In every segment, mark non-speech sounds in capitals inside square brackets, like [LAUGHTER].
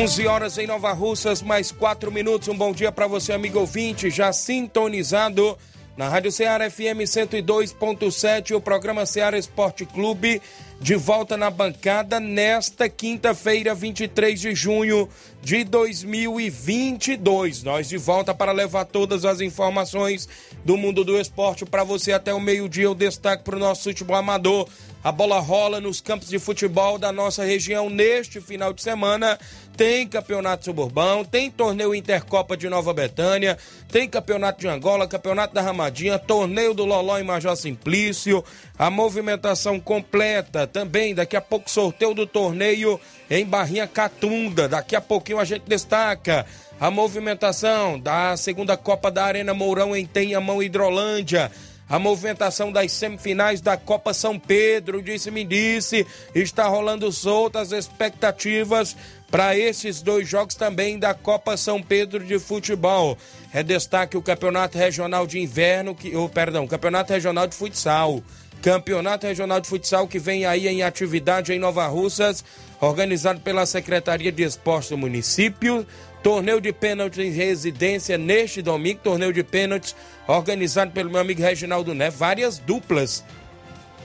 11 horas em Nova Russas, mais 4 minutos. Um bom dia para você, amigo ouvinte, já sintonizado na Rádio Ceará FM 102.7, o programa Ceará Esporte Clube, de volta na bancada nesta quinta-feira, 23 de junho de 2022. Nós de volta para levar todas as informações do mundo do esporte para você até o meio-dia. O destaque para o nosso futebol amador a bola rola nos campos de futebol da nossa região neste final de semana. Tem campeonato suburbão, tem torneio Intercopa de Nova Betânia, tem campeonato de Angola, campeonato da Ramadinha, torneio do Loló em Major Simplício. A movimentação completa também. Daqui a pouco, sorteio do torneio em Barrinha Catunda. Daqui a pouquinho a gente destaca a movimentação da segunda Copa da Arena Mourão em Tenhamão, Hidrolândia a movimentação das semifinais da Copa São Pedro, disse-me disse, está rolando soltas expectativas para esses dois jogos também da Copa São Pedro de futebol. É destaque o Campeonato Regional de Inverno, que, oh, perdão, Campeonato Regional de Futsal. Campeonato Regional de Futsal que vem aí em atividade em Nova Russas, organizado pela Secretaria de Esportes do município. Torneio de pênaltis em residência neste domingo, torneio de pênaltis organizado pelo meu amigo Reginaldo Né, várias duplas,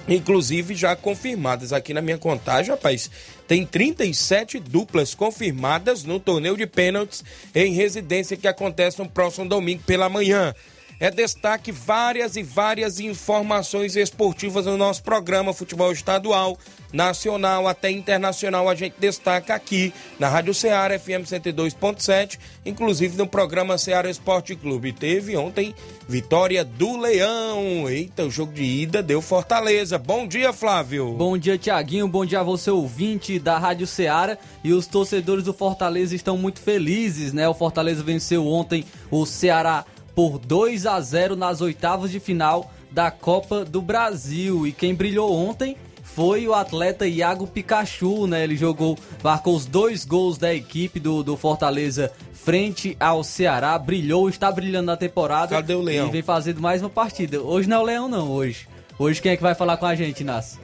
inclusive já confirmadas aqui na minha contagem, rapaz. Tem 37 duplas confirmadas no torneio de pênaltis em residência que acontece no próximo domingo pela manhã é destaque várias e várias informações esportivas no nosso programa Futebol Estadual, Nacional até Internacional. A gente destaca aqui na Rádio Ceará FM 102.7, inclusive no programa Ceará Esporte Clube. Teve ontem vitória do Leão. Eita, o jogo de ida deu Fortaleza. Bom dia, Flávio. Bom dia, Tiaguinho. Bom dia a você, ouvinte da Rádio Ceará. E os torcedores do Fortaleza estão muito felizes, né? O Fortaleza venceu ontem o Ceará por 2 a 0 nas oitavas de final da Copa do Brasil. E quem brilhou ontem foi o atleta Iago Pikachu, né? Ele jogou, marcou os dois gols da equipe do, do Fortaleza frente ao Ceará, brilhou, está brilhando na temporada. Cadê o Leão? E vem fazendo mais uma partida. Hoje não é o Leão, não, hoje. Hoje quem é que vai falar com a gente, Inácio?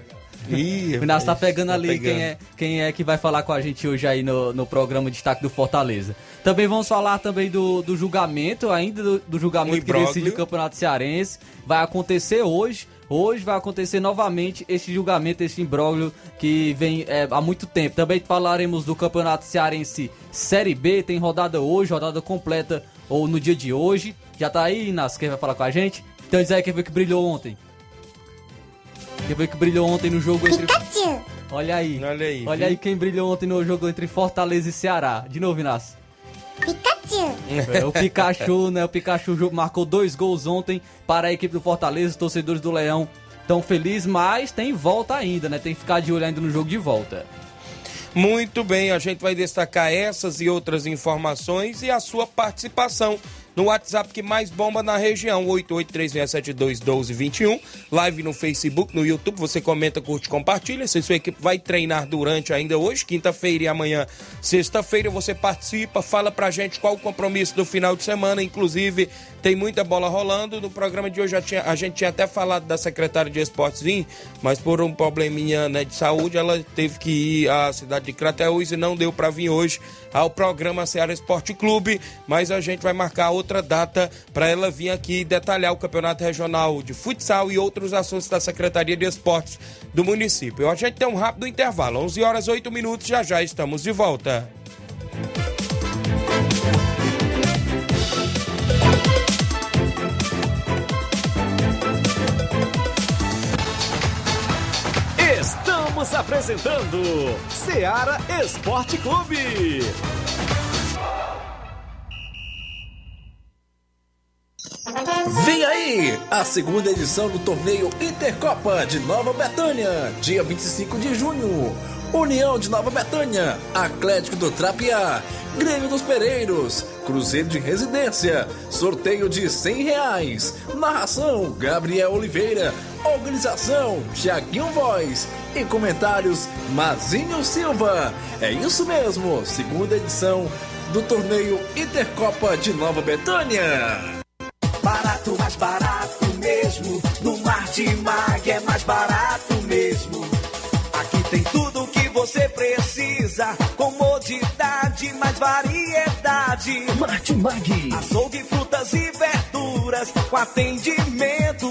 Ih, o Inácio tá pegando tá ali pegando. Quem, é, quem é que vai falar com a gente hoje aí no, no programa Destaque do Fortaleza. Também vamos falar também do, do julgamento, ainda do, do julgamento que decide o Campeonato Cearense. Vai acontecer hoje. Hoje vai acontecer novamente este julgamento, este imbróglio que vem é, há muito tempo. Também falaremos do Campeonato Cearense Série B, tem rodada hoje, rodada completa ou no dia de hoje. Já tá aí, Inácio, quem vai falar com a gente? Então diz aí quem foi que brilhou ontem. Quem foi que brilhou ontem no jogo entre. Pikachu! Olha aí. Olha aí. Olha aí quem brilhou ontem no jogo entre Fortaleza e Ceará. De novo, Inácio. Pikachu! É, o Pikachu, [LAUGHS] né? O Pikachu marcou dois gols ontem para a equipe do Fortaleza. Os torcedores do Leão estão felizes, mas tem volta ainda, né? Tem que ficar de olho ainda no jogo de volta. Muito bem, a gente vai destacar essas e outras informações e a sua participação no WhatsApp que mais bomba na região, 8836721221. Live no Facebook, no YouTube, você comenta, curte, compartilha. Se sua equipe vai treinar durante ainda hoje, quinta-feira e amanhã, sexta-feira, você participa, fala pra gente qual o compromisso do final de semana, inclusive tem muita bola rolando. No programa de hoje tinha, a gente tinha até falado da secretária de esportes vir, mas por um probleminha né, de saúde, ela teve que ir à cidade de Crateús e não deu para vir hoje ao programa Ceará Esporte Clube, mas a gente vai marcar outra data para ela vir aqui detalhar o Campeonato Regional de Futsal e outros assuntos da Secretaria de Esportes do município. A gente tem um rápido intervalo, 11 horas 8 minutos, já já estamos de volta. Apresentando Seara Esporte Clube. Vem aí a segunda edição do torneio Intercopa de Nova Betânia, dia 25 de junho. União de Nova Betânia, Atlético do Trapiá, Grêmio dos Pereiros, Cruzeiro de Residência, sorteio de 100 reais. Narração Gabriel Oliveira, organização Tiaguinho Voz e comentários Mazinho Silva. É isso mesmo, segunda edição do torneio Intercopa de Nova Betânia. Barato, mais barato mesmo. No Martimag é mais barato mesmo. Aqui tem tudo o que você precisa. Comodidade, mais variedade. Martimag. Açougue, frutas e verduras. Com atendimento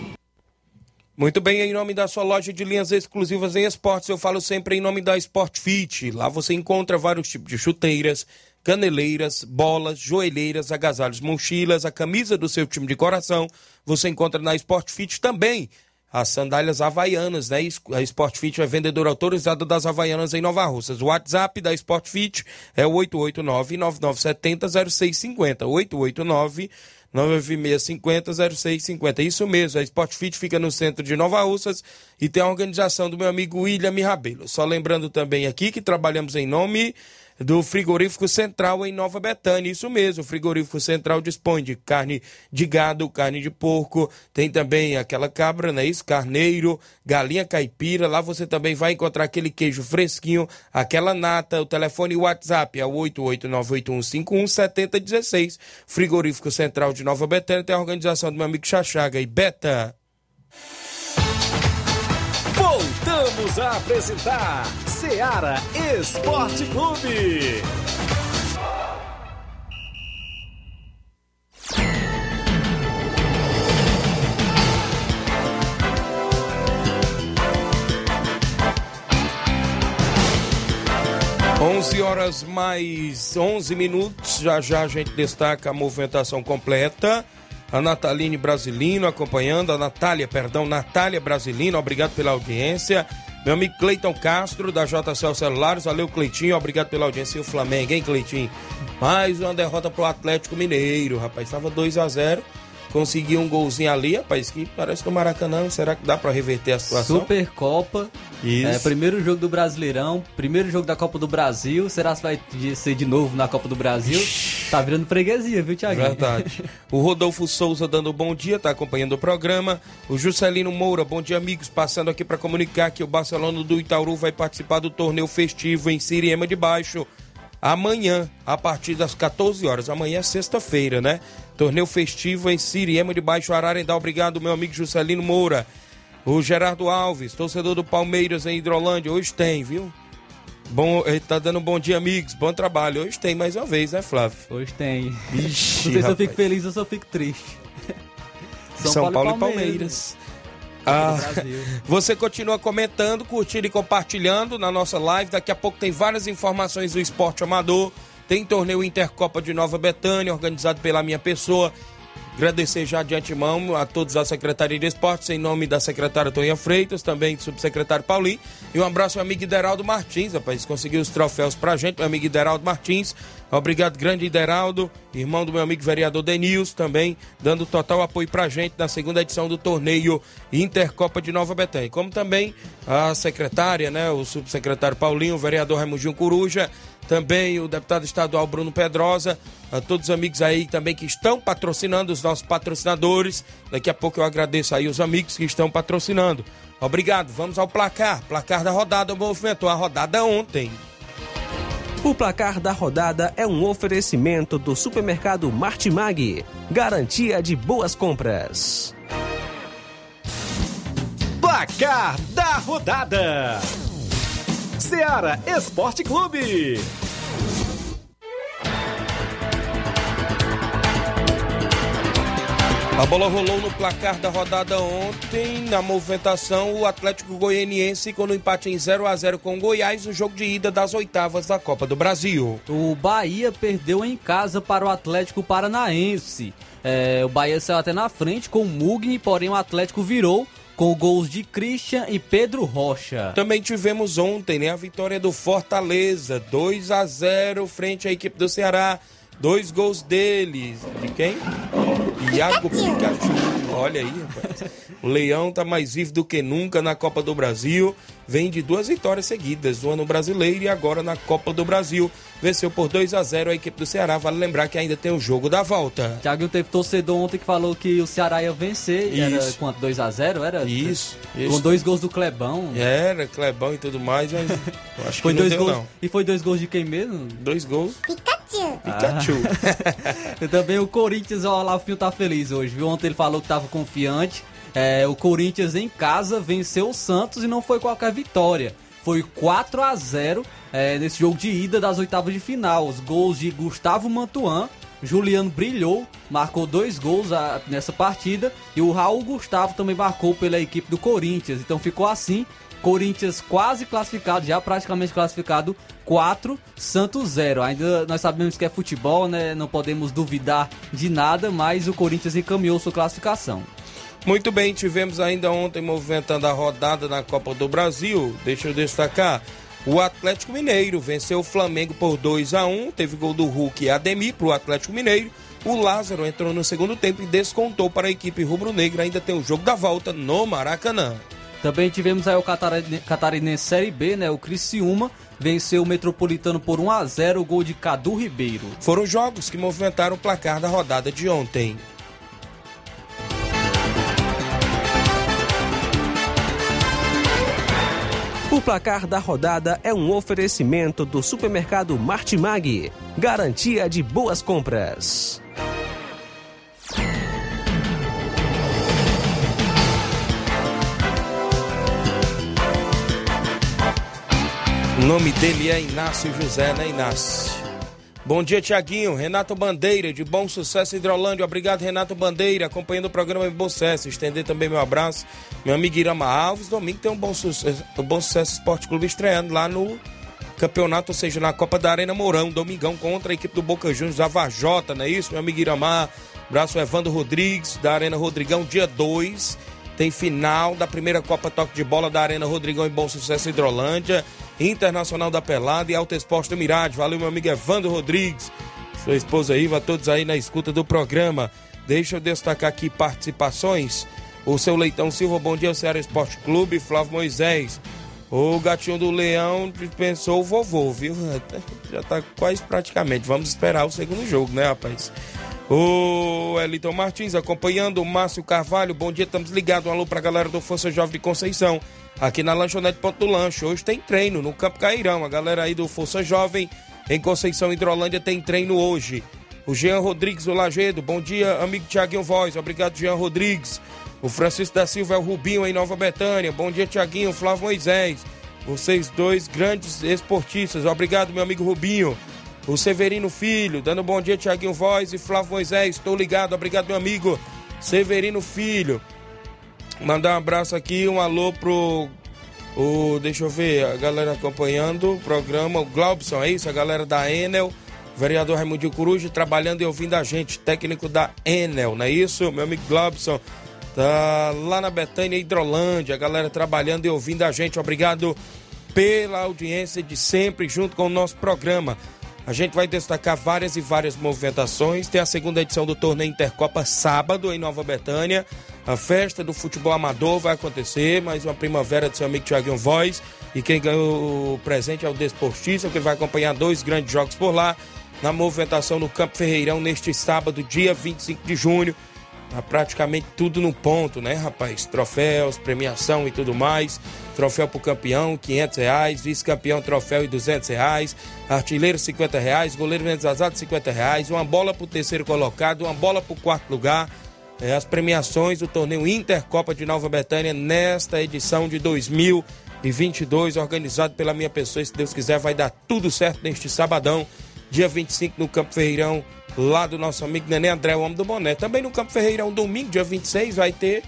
Muito bem, em nome da sua loja de linhas exclusivas em esportes, eu falo sempre em nome da Sport Fit. Lá você encontra vários tipos de chuteiras, caneleiras, bolas, joelheiras, agasalhos, mochilas, a camisa do seu time de coração. Você encontra na Sport Fit também as sandálias havaianas, né? A Sport Fit é vendedora autorizada das havaianas em Nova Russas. O WhatsApp da Sport Fit é o 889-9970-0650. 889 9650-0650. Isso mesmo, a Sport Fit fica no centro de Nova Russas e tem a organização do meu amigo William Rabelo. Só lembrando também aqui que trabalhamos em nome do Frigorífico Central em Nova Betânia. Isso mesmo, o Frigorífico Central dispõe de carne de gado, carne de porco, tem também aquela cabra, né? Isso, carneiro, galinha caipira. Lá você também vai encontrar aquele queijo fresquinho, aquela nata. O telefone WhatsApp é o 88981517016. Frigorífico Central de Nova Betânia tem a organização do meu amigo Chachaga e Beta. Voltamos a apresentar Seara Esporte Clube. Onze horas mais 11 minutos. Já já a gente destaca a movimentação completa. A Nataline Brasilino acompanhando, a Natália, perdão, Natália Brasilino, obrigado pela audiência. Meu amigo Cleiton Castro, da JCL Celulares, valeu Cleitinho, obrigado pela audiência. E o Flamengo, hein, Cleitinho? Mais uma derrota pro Atlético Mineiro, rapaz, estava 2 a 0 conseguiu um golzinho ali, rapaz, que parece no Maracanã. Será que dá para reverter a situação? Supercopa. Isso. É, primeiro jogo do Brasileirão, primeiro jogo da Copa do Brasil. Será que vai ser de novo na Copa do Brasil? Tá virando freguesia, viu, Thiago? Verdade. [LAUGHS] O Rodolfo Souza dando bom dia, tá acompanhando o programa. O Juscelino Moura, bom dia, amigos. Passando aqui para comunicar que o Barcelona do Itaúru vai participar do torneio festivo em Siriema de Baixo amanhã, a partir das 14 horas. Amanhã é sexta-feira, né? Torneio festivo em Siriema de Baixo Ararendá. Obrigado, meu amigo Juscelino Moura. O Gerardo Alves, torcedor do Palmeiras em Hidrolândia. Hoje tem, viu? Bom, ele tá dando um bom dia, amigos. Bom trabalho. Hoje tem mais uma vez, né, Flávio? Hoje tem. Ixi, Não sei se eu fico feliz ou se eu fico triste. São, Paulo, e Palmeiras. Ah, você continua comentando, curtindo e compartilhando na nossa live. Daqui a pouco tem várias informações do esporte amador. Tem torneio Intercopa de Nova Betânia, organizado pela minha pessoa. Agradecer já de antemão a todos da Secretaria de Esportes, em nome da secretária Toninha Freitas, também do subsecretário Paulinho. E um abraço ao amigo Ideraldo Martins, rapaz, conseguiu os troféus pra gente, meu amigo Ideraldo Martins. Obrigado, grande Ideraldo, irmão do meu amigo vereador Denils, também dando total apoio pra gente na segunda edição do torneio Intercopa de Nova Betânia. Como também a secretária, né, o subsecretário Paulinho, o vereador Raimundinho Coruja, também o deputado estadual Bruno Pedrosa, a todos os amigos aí também que estão patrocinando, os nossos patrocinadores. Daqui a pouco eu agradeço aí os amigos que estão patrocinando. Obrigado. Vamos ao placar. Placar da rodada movimentou a rodada ontem. O placar da rodada é um oferecimento do supermercado Martimag. Garantia de boas compras. Placar da rodada: Seara Esporte Clube. A bola rolou no placar da rodada ontem, na movimentação, o Atlético Goianiense com o empate em 0 a 0 com o Goiás no jogo de ida das oitavas da Copa do Brasil. O Bahia perdeu em casa para o Atlético Paranaense. É, o Bahia saiu até na frente com o Mugni, porém o Atlético virou com gols de Christian e Pedro Rocha. Também tivemos ontem né, a vitória do Fortaleza, 2 a 0 frente à equipe do Ceará. Dois gols deles. De quem? Iago Pikachu. Olha aí, rapaz. O Leão tá mais vivo do que nunca na Copa do Brasil. Vem de duas vitórias seguidas, uma no Brasileiro e agora na Copa do Brasil. Venceu por 2 a 0 a equipe do Ceará. Vale lembrar que ainda tem o jogo da volta. Thiago teve torcedor ontem que falou que o Ceará ia vencer. Isso. Era quanto? 2 a 0 Era? Isso. Com isso. dois gols do Clebão. Era, Clebão e tudo mais, mas [LAUGHS] acho foi que não dois deu, gols. não. E foi dois gols de quem mesmo? Dois gols. Pikachu. [LAUGHS] Pikachu. [LAUGHS] E também o Corinthians, ó, lá o Fio tá feliz hoje, viu? Ontem ele falou que tava confiante. É, o Corinthians em casa venceu o Santos e não foi qualquer vitória. Foi 4 a 0 é, nesse jogo de ida das oitavas de final. Os gols de Gustavo Mantuan, Juliano brilhou, marcou dois gols a- nessa partida. E o Raul Gustavo também marcou pela equipe do Corinthians. Então ficou assim. Corinthians quase classificado, já praticamente classificado, 4, Santos 0. Ainda nós sabemos que é futebol, né? Não podemos duvidar de nada, mas o Corinthians encaminhou sua classificação. Muito bem, tivemos ainda ontem movimentando a rodada na Copa do Brasil. Deixa eu destacar. O Atlético Mineiro venceu o Flamengo por 2 a 1 Teve gol do Hulk e Ademir para o Atlético Mineiro. O Lázaro entrou no segundo tempo e descontou para a equipe rubro-negra. Ainda tem o jogo da volta no Maracanã. Também tivemos aí o Catarine- Catarinense Série B, né? O Criciúma venceu o Metropolitano por 1 a 0 o gol de Cadu Ribeiro. Foram jogos que movimentaram o placar da rodada de ontem. O placar da rodada é um oferecimento do supermercado Martimag. Garantia de boas compras. O nome dele é Inácio José, né, Inácio? Bom dia, Tiaguinho. Renato Bandeira, de Bom Sucesso Hidrolândia. Obrigado, Renato Bandeira, acompanhando o programa em Bom Sucesso. Estender também meu abraço. Meu amigo Irama Alves. Domingo tem um Bom Sucesso, o Bom Sucesso Esporte Clube estreando lá no campeonato, ou seja, na Copa da Arena Mourão. Domingão contra a equipe do Boca Juniors, a Vajota, não é isso? Meu amigo Iramar. Abraço, Evandro Rodrigues, da Arena Rodrigão, dia 2. Tem final da primeira Copa Toque de Bola da Arena Rodrigão em Bom Sucesso Hidrolândia. Internacional da Pelada e Alto Esporte do Mirade. Valeu, meu amigo Evandro Rodrigues. Sua esposa Iva, todos aí na escuta do programa. Deixa eu destacar aqui participações. O seu Leitão Silva, bom dia, Ceará Esporte Clube. Flávio Moisés. O gatinho do Leão dispensou o vovô, viu? [LAUGHS] Já tá quase praticamente. Vamos esperar o segundo jogo, né, rapaz? O Eliton Martins acompanhando o Márcio Carvalho. Bom dia, estamos ligados. Um alô pra galera do Força Jovem de Conceição. Aqui na Lanchonete Ponto do Lanche. Hoje tem treino no Campo Cairão. A galera aí do Força Jovem em Conceição Hidrolândia tem treino hoje. O Jean Rodrigues do Lagedo. Bom dia, amigo Tiaguinho Voz. Obrigado, Jean Rodrigues. O Francisco da Silva é o Rubinho em Nova Betânia. Bom dia, Tiaguinho, Flávio Moisés. Vocês dois grandes esportistas. Obrigado, meu amigo Rubinho. O Severino Filho, dando bom dia, Tiaguinho Voz e Flávio Moisés. Estou ligado. Obrigado, meu amigo Severino Filho. Mandar um abraço aqui, um alô pro. O, deixa eu ver, a galera acompanhando o programa, o Glaubson, é isso? A galera da Enel, vereador Raimundo Coruja, trabalhando e ouvindo a gente, técnico da Enel, não é isso? Meu amigo Glaubson, tá lá na Betânia, Hidrolândia, a galera trabalhando e ouvindo a gente, obrigado pela audiência de sempre, junto com o nosso programa. A gente vai destacar várias e várias movimentações. Tem a segunda edição do torneio Intercopa sábado em Nova Betânia. A festa do futebol amador vai acontecer, mais uma primavera do seu amigo Thiaguinho Voz. E quem ganhou o presente é o Desportista, que vai acompanhar dois grandes jogos por lá. Na movimentação no Campo Ferreirão neste sábado, dia 25 de junho. Tá praticamente tudo no ponto, né, rapaz? Troféus, premiação e tudo mais. Troféu pro campeão, 500 reais. Vice-campeão, troféu e 200 reais. Artilheiro, 50 reais. Goleiro menos azado, 50 reais. Uma bola pro terceiro colocado, uma bola pro quarto lugar. É, as premiações do torneio Intercopa de Nova Betânia nesta edição de 2022, organizado pela minha pessoa. Se Deus quiser, vai dar tudo certo neste sabadão, dia 25, no Campo Ferreirão lá do nosso amigo Nenê André, o homem do boné. Também no Campo Ferreirão, domingo, dia 26, vai ter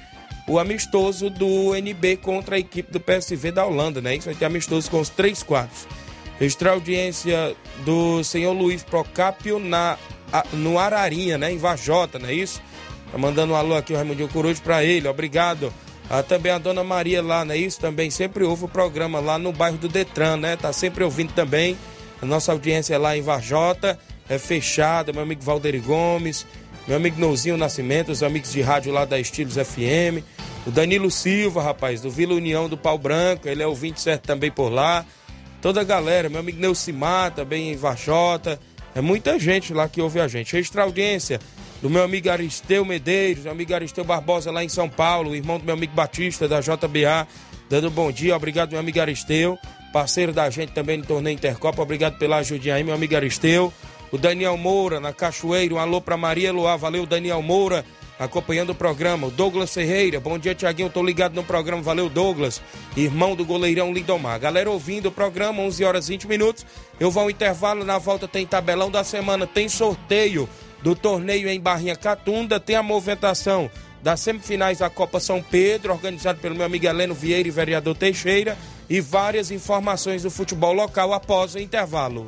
o amistoso do NB contra a equipe do PSV da Holanda, né? Isso vai ter amistoso com os três quadros. Extra audiência do senhor Luiz Procápio na, no Ararinha, né? Em Vajota, não é isso? Tá mandando um alô aqui o Raimundinho Coruja para ele, obrigado. Ah, também a dona Maria lá, não é isso? Também sempre ouve o programa lá no bairro do Detran, né? Tá sempre ouvindo também. A nossa audiência lá em Vajota é fechada, meu amigo Valderi Gomes, meu amigo Nouzinho Nascimento, os amigos de rádio lá da Estilos FM, o Danilo Silva, rapaz, do Vila União do Pau Branco, ele é o 27 também por lá. Toda a galera, meu amigo Neucimar, também em Vachota, é muita gente lá que ouve a gente. Extra audiência do meu amigo Aristeu Medeiros, meu amigo Aristeu Barbosa lá em São Paulo, irmão do meu amigo Batista da JBA, dando bom dia, obrigado meu amigo Aristeu, parceiro da gente também no torneio Intercopa, obrigado pela ajudinha aí, meu amigo Aristeu o Daniel Moura na Cachoeira, um alô para Maria Luá, valeu Daniel Moura, acompanhando o programa. O Douglas Ferreira, bom dia Tiaguinho, tô ligado no programa, valeu Douglas, irmão do goleirão Lindomar. Galera ouvindo o programa, 11 horas 20 minutos, eu vou ao intervalo, na volta tem tabelão da semana, tem sorteio do torneio em Barrinha Catunda, tem a movimentação das semifinais da Copa São Pedro, organizado pelo meu amigo Heleno Vieira e vereador Teixeira, e várias informações do futebol local após o intervalo.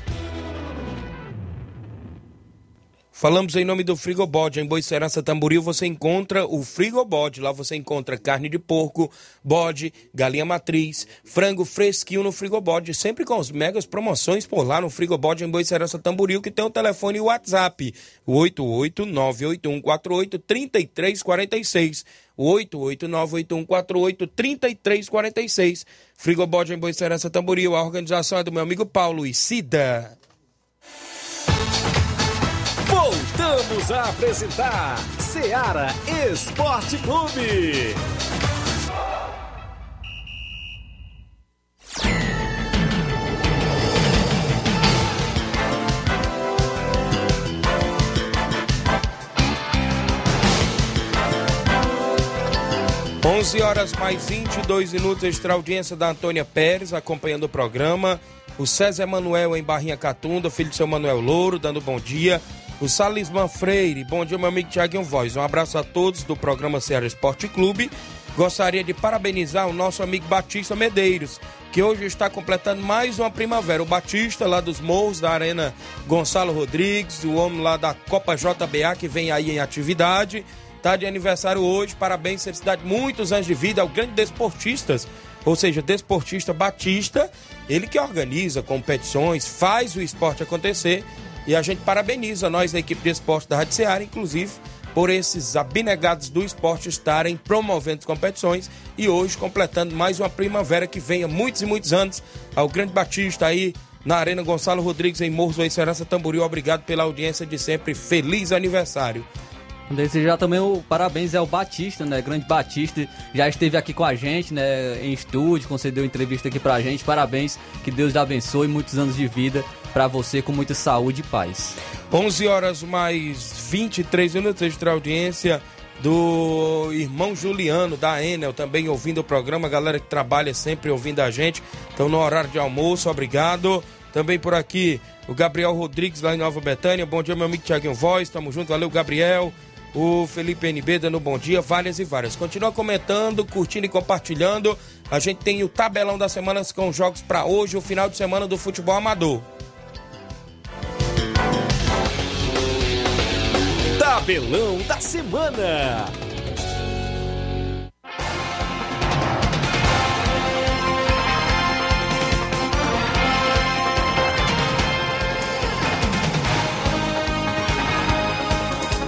Falamos em nome do Frigobode. Em Boicerança Tamboril você encontra o Frigobode. Lá você encontra carne de porco, bode, galinha matriz, frango fresquinho no Frigobode. Sempre com as megas promoções por lá no Frigobode em Boicerança Tamboril, que tem o telefone e o WhatsApp. O 88981483346. O 88981483346. Frigobode em Boicerança Tamboril. A organização é do meu amigo Paulo e Cida. Voltamos a apresentar Seara Esporte Clube. 11 horas mais 22 minutos, extra audiência da Antônia Pérez, acompanhando o programa. O César Emanuel em Barrinha Catunda, filho do seu Manuel Louro, dando bom dia. O Salisman Freire, bom dia, meu amigo Tiaguinho Voz. Um abraço a todos do programa Ceará Esporte Clube. Gostaria de parabenizar o nosso amigo Batista Medeiros, que hoje está completando mais uma primavera. O Batista, lá dos Morros, da Arena Gonçalo Rodrigues, o homem lá da Copa JBA, que vem aí em atividade. Está de aniversário hoje, parabéns, felicidade, muitos anos de vida ao grande desportistas, ou seja, desportista Batista, ele que organiza competições, faz o esporte acontecer e a gente parabeniza nós da equipe de esporte da Rádio Ceará, inclusive, por esses abnegados do esporte estarem promovendo competições e hoje completando mais uma primavera que venha muitos e muitos anos ao Grande Batista aí na Arena Gonçalo Rodrigues em Morros Serança Tamboril. Obrigado pela audiência de sempre. Feliz aniversário. Desejar também o parabéns ao Batista, né? Grande Batista, já esteve aqui com a gente, né? Em estúdio, concedeu entrevista aqui pra gente. Parabéns, que Deus lhe abençoe, muitos anos de vida para você com muita saúde e paz. 11 horas mais 23 minutos extra audiência do irmão Juliano da Enel, também ouvindo o programa, galera que trabalha sempre ouvindo a gente. Então no horário de almoço, obrigado. Também por aqui o Gabriel Rodrigues lá em Nova Betânia. Bom dia, meu amigo Tiaguinho Voz. Tamo junto, valeu, Gabriel. O Felipe NB dando bom dia, várias e várias. Continua comentando, curtindo e compartilhando. A gente tem o tabelão das semanas com jogos para hoje, o final de semana do futebol amador. Tabelão da semana.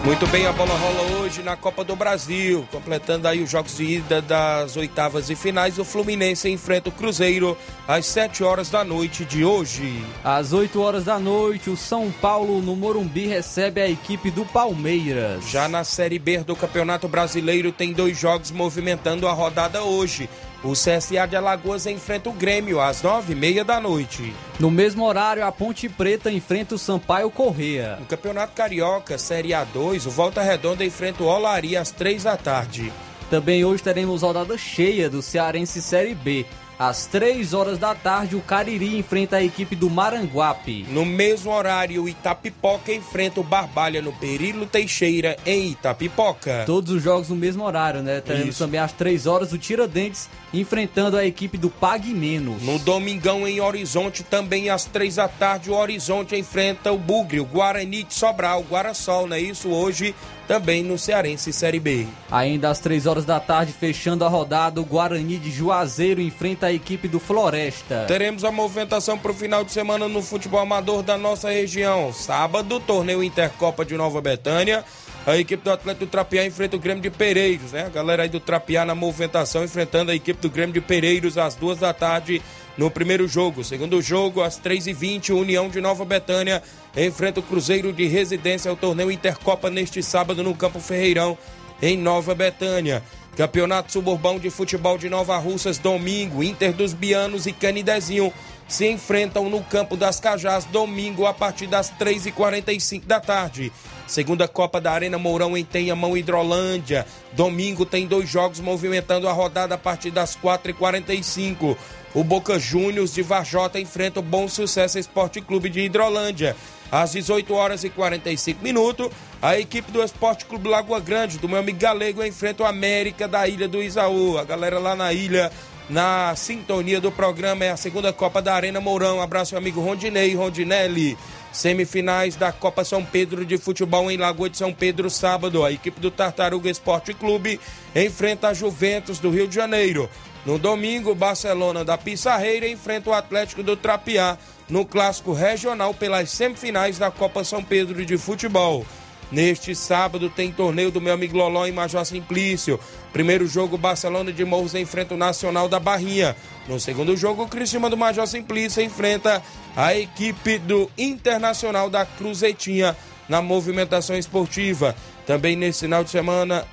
Muito bem, a bola rola hoje na Copa do Brasil, completando aí os jogos de ida das oitavas e finais. O Fluminense enfrenta o Cruzeiro às 7 horas da noite de hoje. Às 8 horas da noite, o São Paulo no Morumbi recebe a equipe do Palmeiras. Já na Série B do Campeonato Brasileiro tem dois jogos movimentando a rodada hoje. O CSA de Alagoas enfrenta o Grêmio às nove e meia da noite. No mesmo horário, a Ponte Preta enfrenta o Sampaio Correia. No Campeonato Carioca, Série A2, o Volta Redonda enfrenta o Olaria às três da tarde. Também hoje teremos rodada cheia do Cearense Série B. Às 3 horas da tarde, o Cariri enfrenta a equipe do Maranguape. No mesmo horário, o Itapipoca enfrenta o Barbalha no Perilo Teixeira, em Itapipoca. Todos os jogos no mesmo horário, né? Teremos Isso. também às 3 horas o Tiradentes enfrentando a equipe do Pague Menos. No Domingão, em Horizonte, também às três da tarde, o Horizonte enfrenta o Bugre, o Guarani de Sobral, o Guarasol, não é isso? Hoje, também no Cearense Série B. Ainda às 3 horas da tarde, fechando a rodada, o Guarani de Juazeiro enfrenta a equipe do Floresta. Teremos a movimentação para o final de semana no futebol amador da nossa região. Sábado, torneio Intercopa de Nova Betânia. A equipe do Atlético do Trapiá enfrenta o Grêmio de Pereiros, né? A galera aí do Trapiá na movimentação enfrentando a equipe do Grêmio de Pereiros às duas da tarde no primeiro jogo. Segundo jogo, às 3h20, o União de Nova Betânia enfrenta o Cruzeiro de Residência ao torneio Intercopa neste sábado no Campo Ferreirão, em Nova Betânia. Campeonato Suburbão de Futebol de Nova Russas, domingo. Inter dos Bianos e Canidezinho se enfrentam no Campo das Cajás, domingo, a partir das 3h45 da tarde. Segunda Copa da Arena Mourão em Tenhamão, Hidrolândia. Domingo tem dois jogos movimentando a rodada a partir das 4h45. O Boca Juniors de Varjota enfrenta o Bom Sucesso Esporte Clube de Hidrolândia. Às 18 horas e 45 minutos, a equipe do Esporte Clube Lagoa Grande, do meu amigo Galego, enfrenta o América da Ilha do Isaú. A galera lá na ilha, na sintonia do programa, é a segunda Copa da Arena Mourão. Abraço, meu amigo Rondinei Rondinelli. Semifinais da Copa São Pedro de Futebol em Lagoa de São Pedro, sábado. A equipe do Tartaruga Esporte Clube enfrenta a Juventus do Rio de Janeiro. No domingo, o Barcelona da Pissarreira enfrenta o Atlético do Trapiá no clássico regional pelas semifinais da Copa São Pedro de Futebol. Neste sábado tem torneio do meu amigo Loló em Major Simplício. Primeiro jogo, Barcelona de Morros enfrenta o Nacional da Barrinha. No segundo jogo, o Criciúma do Major Simplício enfrenta a equipe do Internacional da Cruzetinha na movimentação esportiva. Também nesse final de semana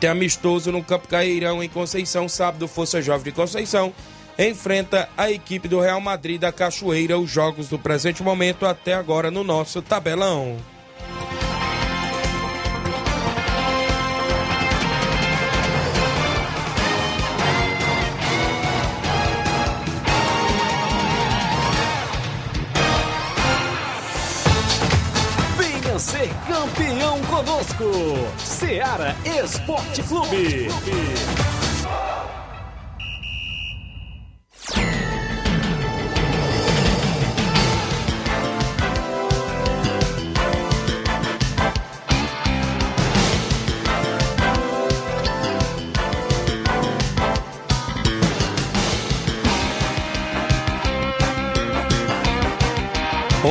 tem amistoso no Campo Cairão em Conceição, sábado, Força Jovem de Conceição enfrenta a equipe do Real Madrid da Cachoeira, os jogos do presente momento até agora no nosso tabelão. Conosco. Seara Esporte Clube.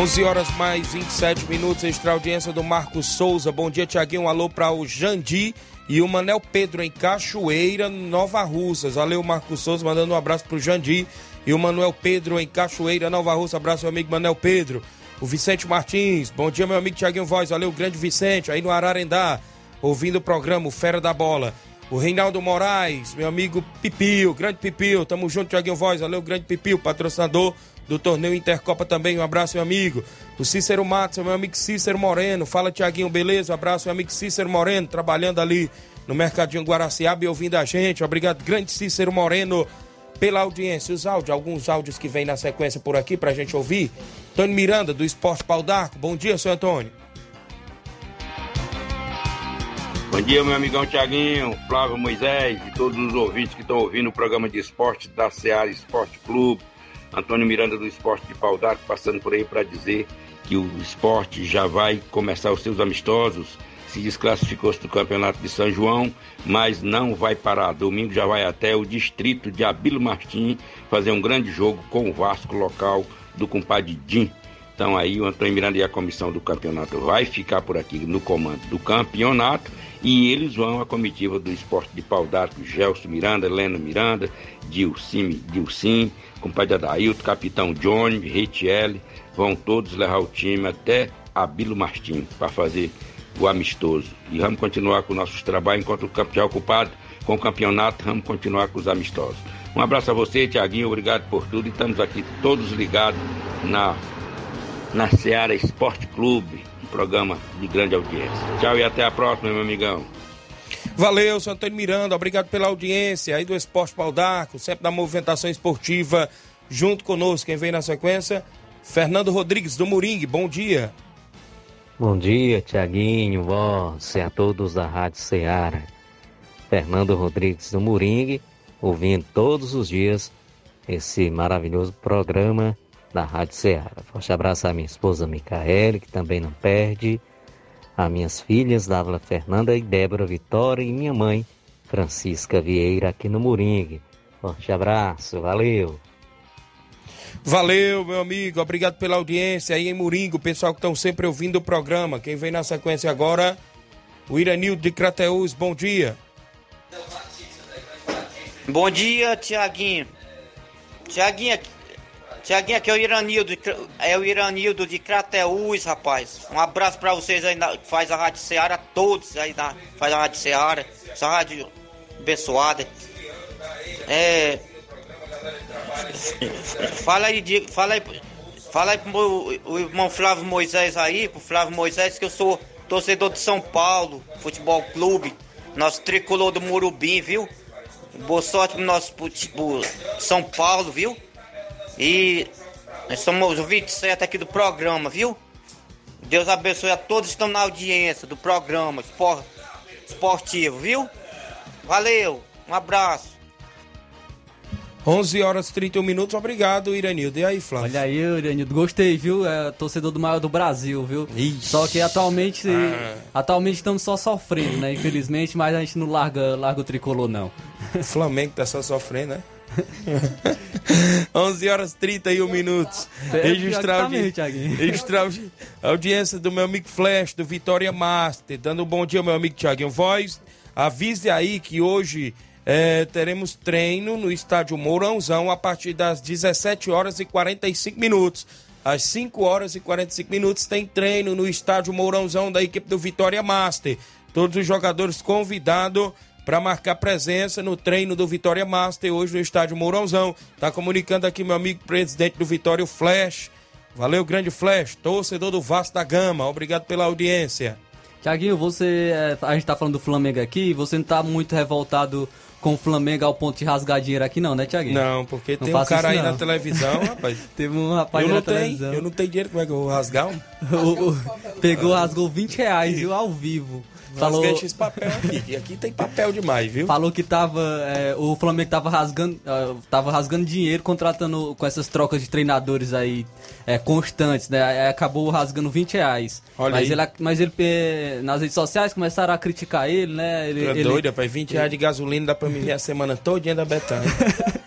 11 horas mais 27 minutos, extra audiência do Marcos Souza. Bom dia, Tiaguinho. Um alô para o Jandi e o Manel Pedro em Cachoeira, Nova Russas. Valeu, Marcos Souza, mandando um abraço para o Jandi e o Manuel Pedro em Cachoeira, Nova Russa. Abraço, meu amigo Manel Pedro. O Vicente Martins. Bom dia, meu amigo Tiaguinho Voz. Valeu, grande Vicente, aí no Ararendá. ouvindo o programa Fera da Bola. O Reinaldo Moraes, meu amigo Pipio, grande Pipio, tamo junto, Tiaguinho Voz, valeu, grande Pipio, patrocinador do torneio Intercopa também, um abraço, meu amigo. O Cícero Matos, meu amigo Cícero Moreno, fala Tiaguinho, beleza? Um abraço, meu amigo Cícero Moreno, trabalhando ali no Mercadinho Guaraciaba e ouvindo a gente. Obrigado, grande Cícero Moreno, pela audiência. Os áudios, alguns áudios que vem na sequência por aqui pra gente ouvir. Antônio Miranda, do Esporte Pau d'Arco. Bom dia, seu Antônio. Bom dia, meu amigão Tiaguinho, Flávio Moisés e todos os ouvintes que estão ouvindo o programa de esporte da Seara Esporte Clube. Antônio Miranda do Esporte de Pau d'Arco passando por aí para dizer que o esporte já vai começar os seus amistosos. Se desclassificou-se do Campeonato de São João, mas não vai parar. Domingo já vai até o distrito de Abilo Martim fazer um grande jogo com o Vasco local do compadre Dim. Então aí o Antônio Miranda e a comissão do campeonato vai ficar por aqui no comando do campeonato e eles vão a comitiva do esporte de pau d'arco, Gelson Miranda, Helena Miranda, Dilcim, Dilcim, compadre Adailto, capitão Johnny, Reitiele, vão todos levar o time até Abilo Martim para fazer o amistoso. E vamos continuar com nossos trabalhos enquanto o campo já é ocupado com o campeonato, vamos continuar com os amistosos. Um abraço a você, Tiaguinho, obrigado por tudo e estamos aqui todos ligados na na Seara Esporte Clube, um programa de grande audiência. Tchau e até a próxima, meu amigão. Valeu, seu Antônio Miranda, obrigado pela audiência aí do Esporte Pau d'Arco, sempre da movimentação esportiva, junto conosco. Quem vem na sequência? Fernando Rodrigues, do Moringue, bom dia. Bom dia, Tiaguinho, você a todos da Rádio Ceará. Fernando Rodrigues do Moringue, ouvindo todos os dias esse maravilhoso programa da Rádio Ceará. Forte abraço à minha esposa Micaele, que também não perde, a minhas filhas, Dávila Fernanda e Débora Vitória, e minha mãe, Francisca Vieira, aqui no Moringue. Forte abraço, valeu! Valeu, meu amigo, obrigado pela audiência aí em Moringo, pessoal que estão sempre ouvindo o programa. Quem vem na sequência agora, o Iranildo de Crateús, bom dia. Bom dia, Tiaguinho. Tiaguinho, Tiaguinho, aqui é o Iranildo, é o Iranildo de Crateús, rapaz. Um abraço pra vocês aí, na, faz a Rádio Seara, todos aí, na, faz a Rádio Seara, essa rádio abençoada. É. Fala aí, fala aí, fala aí pro o irmão Flávio Moisés aí, pro Flávio Moisés, que eu sou torcedor de São Paulo, Futebol Clube, nosso tricolor do Murubim, viu? Boa sorte pro nosso pro, pro São Paulo, viu? E nós somos o 27 aqui do programa, viu? Deus abençoe a todos que estão na audiência do programa espor, esportivo, viu? Valeu, um abraço. 11 horas e 31 minutos, obrigado, Iranildo. E aí, Flávio? Olha aí, Iranildo, gostei, viu? É torcedor do maior do Brasil, viu? Ixi. Só que atualmente, Ah. atualmente estamos só sofrendo, né? Infelizmente, mas a gente não larga, larga o tricolor, não. O Flamengo tá só sofrendo, né? [LAUGHS] 11 horas e 31 minutos. É, Registrar, audi- [LAUGHS] registrar a audi- a audiência do meu amigo Flash, do Vitória Master. Dando um bom dia ao meu amigo Thiaguinho Voz. Avise aí que hoje eh, teremos treino no estádio Mourãozão a partir das 17 horas e 45 minutos. Às 5 horas e 45 minutos tem treino no estádio Mourãozão da equipe do Vitória Master. Todos os jogadores convidados para marcar presença no treino do Vitória Master hoje no estádio Mourãozão. Tá comunicando aqui meu amigo presidente do Vitória, o Flash. Valeu, grande Flash, torcedor do Vasco da Gama. Obrigado pela audiência. Tiaguinho, você. é, A gente tá falando do Flamengo aqui, você não tá muito revoltado com o Flamengo ao ponto de rasgar dinheiro aqui, não, né, Tiaguinho? Não, porque tem um cara aí não. na televisão, [LAUGHS] rapaz. Teve um rapaz eu não na tenho, televisão. eu não tenho dinheiro, como é que eu vou rasgar? Um? [LAUGHS] O- o- pegou, rasgou 20 reais, viu, ao vivo. Falou, esse papel aqui, que aqui tem papel demais, viu? falou que tava. é, o Flamengo tava rasgando, ah, tava rasgando dinheiro contratando com essas trocas de treinadores aí é, constantes, né? Aí acabou rasgando 20 reais. Olha mas aí. ele, mas ele nas redes sociais começaram a criticar ele, né? Ele, é ele- doido, rapaz. 20 reais de gasolina dá pra me ver a semana todinha da Betânia. [LAUGHS]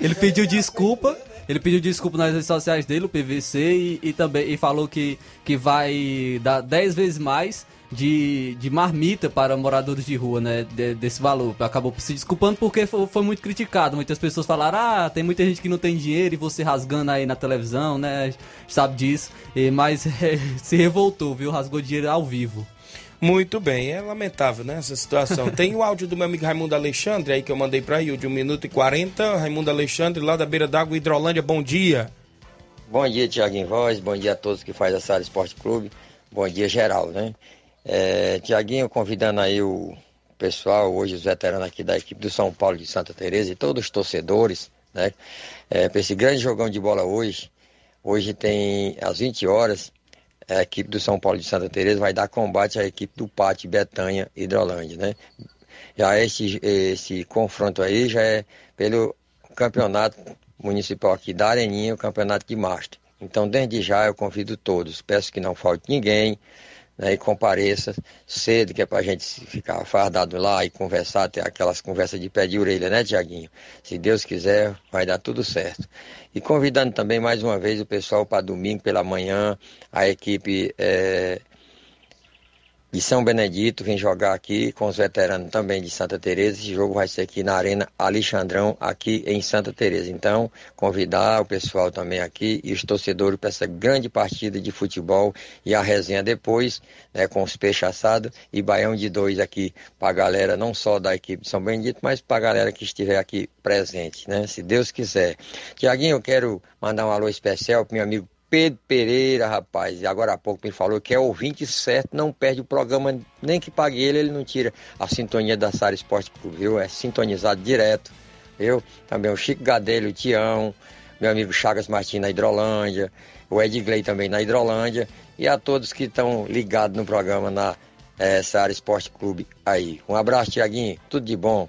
Ele pediu desculpa. Ele pediu desculpa nas redes sociais dele, o PVC, e, e também e falou que, que vai dar 10 vezes mais de, de marmita para moradores de rua, né? de- desse valor. Acabou se desculpando porque foi, foi muito criticado. Muitas pessoas falaram: ah, tem muita gente que não tem dinheiro e você rasgando aí na televisão, né? Sabe disso. E, mas eh, [LAUGHS] se revoltou, viu? Rasgou dinheiro ao vivo. Muito bem, é lamentável, né, essa situação. [LAUGHS] Tem o áudio do meu amigo Raimundo Alexandre aí que eu mandei para aí, de 1 minuto e 40. Raimundo Alexandre, lá da beira d'água, Hidrolândia, bom dia. Bom dia, Tiaguinho Voz, bom dia a todos que fazem a Sala Esporte Clube, bom dia geral, né? É, Tiaguinho, convidando aí o pessoal, hoje os veteranos aqui da equipe do São Paulo de Santa Teresa e todos os torcedores, né? É, para esse grande jogão de bola hoje. Hoje tem às 20 horas, a equipe do São Paulo de Santa Teresa vai dar combate à equipe do Pátio Betanha Hidrolândia, né? Já esse, esse confronto aí já é pelo campeonato municipal aqui da Areninha, o campeonato de Master. Então, desde já eu convido todos, peço que não falte ninguém, né, e compareça cedo, que é para a gente ficar fardado lá e conversar, ter aquelas conversas de pé de orelha, né, Tiaguinho? Se Deus quiser, vai dar tudo certo. E convidando também mais uma vez o pessoal para domingo pela manhã, a equipe é, de São Benedito vem jogar aqui com os veteranos também de Santa Teresa. Esse jogo vai ser aqui na Arena Alexandrão, aqui em Santa Teresa. Então, convidar o pessoal também aqui e os torcedores para essa grande partida de futebol e a resenha depois, né, com os peixes assados e baião de dois aqui para a galera, não só da equipe de São Benedito, mas para a galera que estiver aqui presente, né, se Deus quiser. Tiaguinho, eu quero mandar um alô especial para meu amigo Pedro Pereira, rapaz, e agora há pouco me falou que é ouvinte certo, não perde o programa, nem que pague ele, ele não tira a sintonia da Sara Esporte Clube, viu? É sintonizado direto, viu? Também o Chico Gadelho, o Tião, meu amigo Chagas Martins na Hidrolândia, o Edgley também na Hidrolândia, e a todos que estão ligados no programa na é, Sara Esporte Clube aí. Um abraço, Tiaguinho, tudo de bom.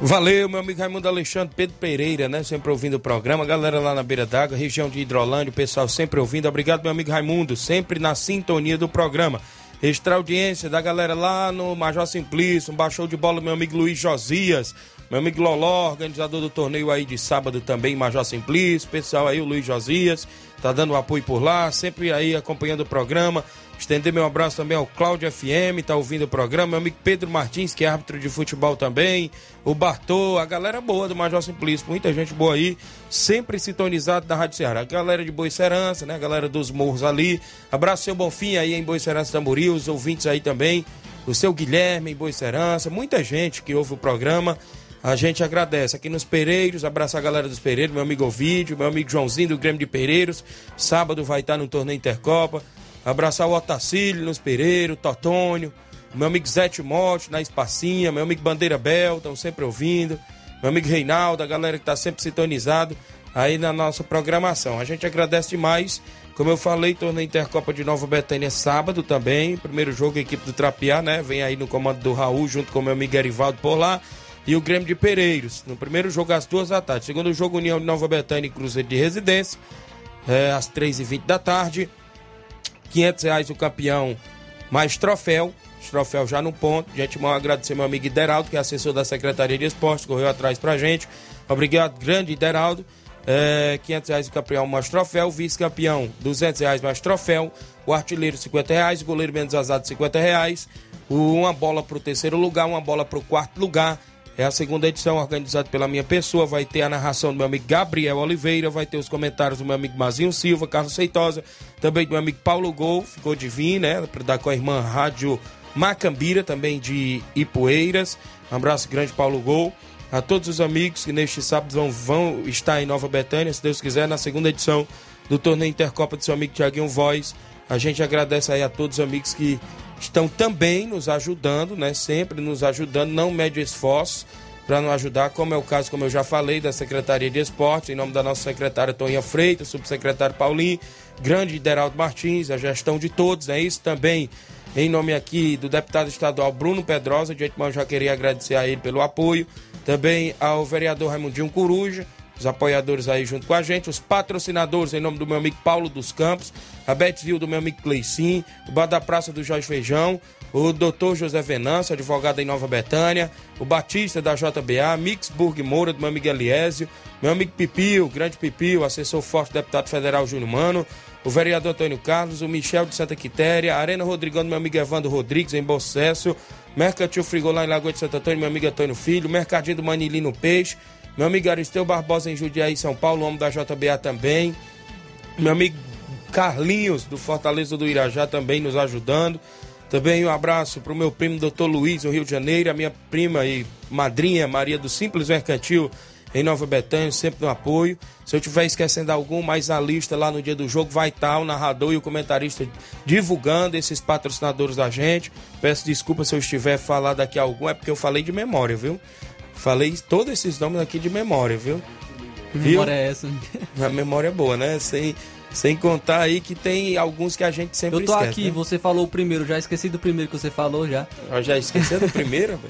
Valeu, meu amigo Raimundo Alexandre, Pedro Pereira, né? Sempre ouvindo o programa. Galera lá na beira d'água, região de Hidrolândia, o pessoal sempre ouvindo. Obrigado, meu amigo Raimundo, sempre na sintonia do programa. Extra audiência da galera lá no Major Simplício, um baixou de bola, meu amigo Luiz Josias, meu amigo Loló, organizador do torneio aí de sábado também, Major Simplício, pessoal aí, o Luiz Josias, tá dando apoio por lá, sempre aí acompanhando o programa. Estender meu abraço também ao Cláudio FM, tá ouvindo o programa. Meu amigo Pedro Martins, que é árbitro de futebol também. O Bartô, a galera boa do Major Simplício. Muita gente boa aí, sempre sintonizado na Rádio Ceará. A galera de Boa Serança, né? A galera dos morros ali. Abraço seu Bonfim aí em Boa Serança Tamboril, os ouvintes aí também. O seu Guilherme em Boa Serança. Muita gente que ouve o programa. A gente agradece aqui nos Pereiros, abraço a galera dos Pereiros, meu amigo Ovidio, meu amigo Joãozinho do Grêmio de Pereiros. Sábado vai estar no torneio Intercopa. Abraçar o Otacílio, nos Pereiro, Totônio, meu amigo Zé Timote, na Espacinha, meu amigo Bandeira Bel, estão sempre ouvindo, meu amigo Reinaldo, a galera que está sempre sintonizado aí na nossa programação. A gente agradece demais. Como eu falei, torneio Intercopa de Nova Betânia sábado também. Primeiro jogo, a equipe do Trapiá, né? Vem aí no comando do Raul, junto com o meu amigo Erivaldo por lá. E o Grêmio de Pereiros. No primeiro jogo, às duas da tarde. Segundo jogo, União de Nova Betânia e Cruzeiro de Residência. É, às três e vinte da tarde. 500 reais o campeão, mais troféu. Troféu já no ponto. Gente, mal agradecer meu amigo Ideraldo, que é assessor da Secretaria de Esportes, correu atrás pra gente. Obrigado, grande Ideraldo. É, 500 reais o campeão mais troféu, vice-campeão 200 reais mais troféu, o artilheiro 50 reais, o goleiro menos azado 50 reais, uma bola para o terceiro lugar, uma bola para o quarto lugar é a segunda edição organizada pela minha pessoa. Vai ter a narração do meu amigo Gabriel Oliveira, vai ter os comentários do meu amigo Mazinho Silva, Carlos Seitosa, também do meu amigo Paulo Gol, ficou de vir, né? Dar com a irmã Rádio Macambira, também de Ipueiras. Um abraço grande, Paulo Gol. A todos os amigos que neste sábado vão, vão estar em Nova Betânia, se Deus quiser, na segunda edição do torneio Intercopa do seu amigo Tiaguinho Voz. A gente agradece aí a todos os amigos que estão também nos ajudando, né? Sempre nos ajudando, não mede esforço para nos ajudar, como é o caso, como eu já falei, da Secretaria de Esportes, em nome da nossa secretária Toninha Freitas, subsecretário Paulinho, grande Deraldo Martins, a gestão de todos, é isso também. Em nome aqui do deputado estadual Bruno Pedrosa, de antemão já queria agradecer a ele pelo apoio. Também ao vereador Raimundinho Coruja, os apoiadores aí junto com a gente, os patrocinadores em nome do meu amigo Paulo dos Campos, a Betzville do meu amigo Cleicim, o Bar da Praça do Jorge Feijão, o doutor José Venâncio, advogado em Nova Betânia, o Batista da JBA, Mixburg Moura do meu amigo Eliésio, meu amigo Pipio, grande Pipio, assessor forte do deputado federal Júnior Mano, o vereador Antônio Carlos, o Michel de Santa Quitéria, a Arena Rodrigão do meu amigo Evandro Rodrigues em Bossesso, Mercantil Frigol lá em Lagoa de Santo Antônio, meu amigo Antônio Filho, Mercadinho do Manilino Peixe, meu amigo Aristeu Barbosa em Judiaí, São Paulo, homem da JBA também. Meu amigo Carlinhos, do Fortaleza do Irajá, também nos ajudando. Também um abraço para o meu primo, doutor Luiz, no Rio de Janeiro, a minha prima e madrinha, Maria do Simples Mercantil, em Nova Betânia, sempre no apoio. Se eu estiver esquecendo algum, mas na lista lá no dia do jogo vai estar o narrador e o comentarista divulgando esses patrocinadores da gente. Peço desculpa se eu estiver falando aqui algum, é porque eu falei de memória, viu? Falei todos esses nomes aqui de memória, viu? Que memória é essa? [LAUGHS] A memória é boa, né? Sem, sem contar aí que tem alguns que a gente sempre Eu tô esquece, aqui, né? você falou o primeiro, já esqueci do primeiro que você falou já. Eu já esqueci do primeiro?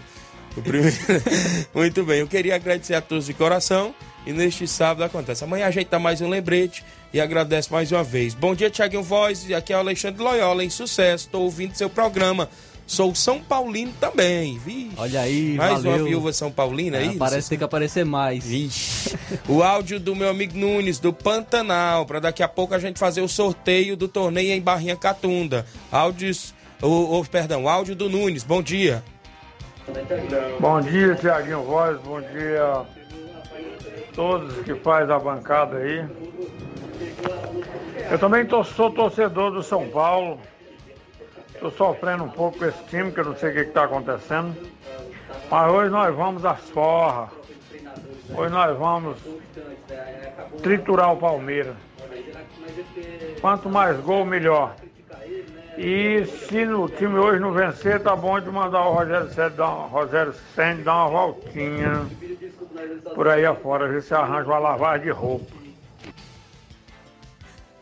O primeiro. [LAUGHS] Muito bem, eu queria agradecer a todos de coração. E neste sábado acontece. Amanhã a gente dá mais um lembrete e agradece mais uma vez. Bom dia, Tiaguinho Voz. Aqui é o Alexandre Loyola, em sucesso. Estou ouvindo seu programa. Sou São Paulino também. Vixe. Olha aí, Mais valeu. uma viúva São Paulina aí? Ah, parece que tem que aparecer mais. Vixe. O áudio do meu amigo Nunes, do Pantanal, para daqui a pouco a gente fazer o sorteio do torneio em Barrinha Catunda. Áudios, o, o, perdão, o áudio do Nunes. Bom dia. Bom dia, Tiaguinho Voz. Bom dia a todos que faz a bancada aí. Eu também tô- sou torcedor do São Paulo. Estou sofrendo um pouco com esse time, que eu não sei o que está acontecendo. Mas hoje nós vamos às forras. Hoje nós vamos triturar o Palmeiras. Quanto mais gol, melhor. E se no time hoje não vencer, tá bom de mandar o Rogério Senna dar, uma- Rogério Senna dar uma voltinha por aí afora, ver se arranja uma lavagem de roupa.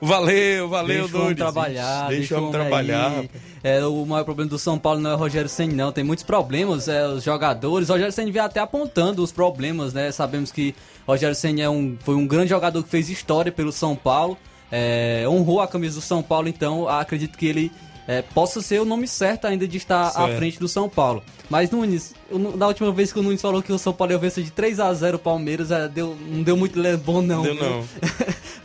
Valeu, valeu, Deixa o homem Nunes. trabalhar, Deixa o homem aí. É, o maior problema do São Paulo não é o Rogério Senna, não. Tem muitos problemas, é, os jogadores. O Rogério Senna vem até apontando os problemas, né? Sabemos que o Rogério Senna é um, foi um grande jogador que fez história pelo São Paulo. é, honrou a camisa do São Paulo, então acredito que ele é, possa ser o nome certo ainda de estar à Certo. frente do São Paulo. Mas, Nunes, da última vez que o Nunes falou que o São Paulo ia vencer de 3 a 0 o Palmeiras, é, deu, não deu muito bom, não. Deu não.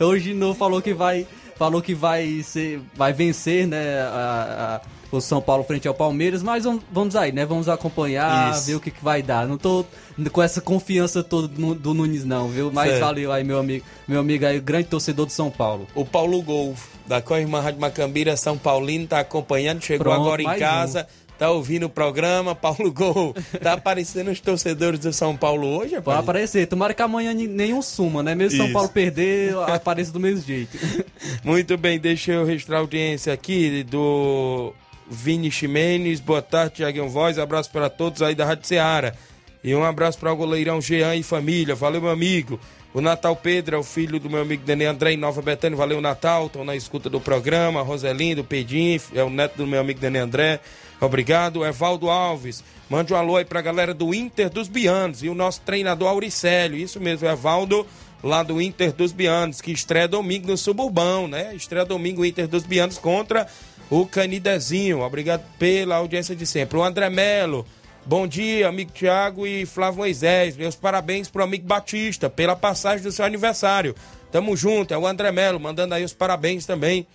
[LAUGHS] Hoje de novo falou que vai falou que vai ser vai vencer né a- a- o São Paulo frente ao Palmeiras mas vamos, aí né vamos acompanhar Isso. ver o que, que vai dar. Não tô com essa confiança toda do, do Nunes não viu? Mas Certo. valeu aí meu amigo meu amigo aí grande torcedor do São Paulo. O Paulo Golf, da Corrima Rádio Macambira, São Paulino, tá acompanhando, chegou Pronto, agora em casa, tá ouvindo o programa. [LAUGHS] Paulo Gol, tá aparecendo os torcedores do São Paulo hoje, rapaz? aparecer. Tomara que amanhã nenhum suma, né? Mesmo São Isso. Paulo perder, apareça do mesmo jeito. [LAUGHS] Muito bem, deixa eu registrar a audiência aqui do Vini Ximenes. Boa tarde, Tiaguinho Voz. Abraço para todos aí da Rádio Ceará. E um abraço para o goleirão Jean e família. Valeu, meu amigo. O Natal Pedro é o filho do meu amigo Dani André em Nova Betânia. Valeu, Natal. Estão na escuta do programa. Roselindo, Pedim, é o neto do meu amigo Dani André. Obrigado. Evaldo Alves. Mande um alô aí pra galera do Inter dos Bianos. E o nosso treinador Auricélio. Isso mesmo, Evaldo, lá do Inter dos Bianos, que estreia domingo no Suburbão, né? Estreia domingo o Inter dos Bianos contra o Canidezinho. Obrigado pela audiência de sempre. O André Melo. Bom dia, amigo Tiago e Flávio Moisés. Meus parabéns pro amigo Batista pela passagem do seu aniversário. Tamo junto, é o André Melo mandando aí os parabéns também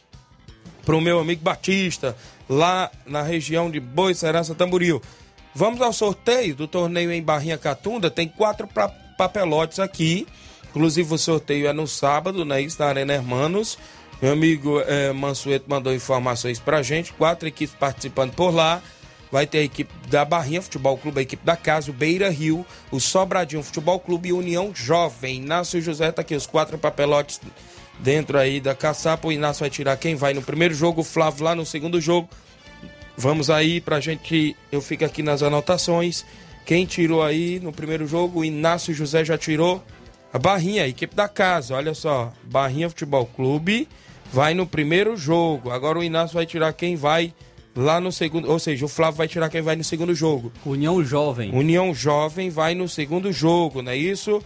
pro meu amigo Batista, lá na região de Boi Serança Tamboril. Vamos ao sorteio do torneio em Barrinha Catunda. Tem quatro papelotes aqui. Inclusive o sorteio é no sábado, né? Isso na Arena Hermanos. Meu amigo eh, Mansueto mandou informações pra gente. Quatro equipes participando por lá. Vai ter a equipe da Barrinha Futebol Clube, a equipe da Casa, o Beira Rio, o Sobradinho Futebol Clube e União Jovem. Inácio José tá aqui, os quatro papelotes dentro aí da caçapa. O Inácio vai tirar quem vai no primeiro jogo, o Flávio lá no segundo jogo. Vamos aí pra gente. Eu fico aqui nas anotações. Quem tirou aí no primeiro jogo? O Inácio José já tirou. A Barrinha, a equipe da casa, olha só. Barrinha Futebol Clube vai no primeiro jogo. Agora o Inácio vai tirar quem vai lá no segundo. Ou seja, o Flávio vai tirar quem vai no segundo jogo. União Jovem. União Jovem vai no segundo jogo, não é isso?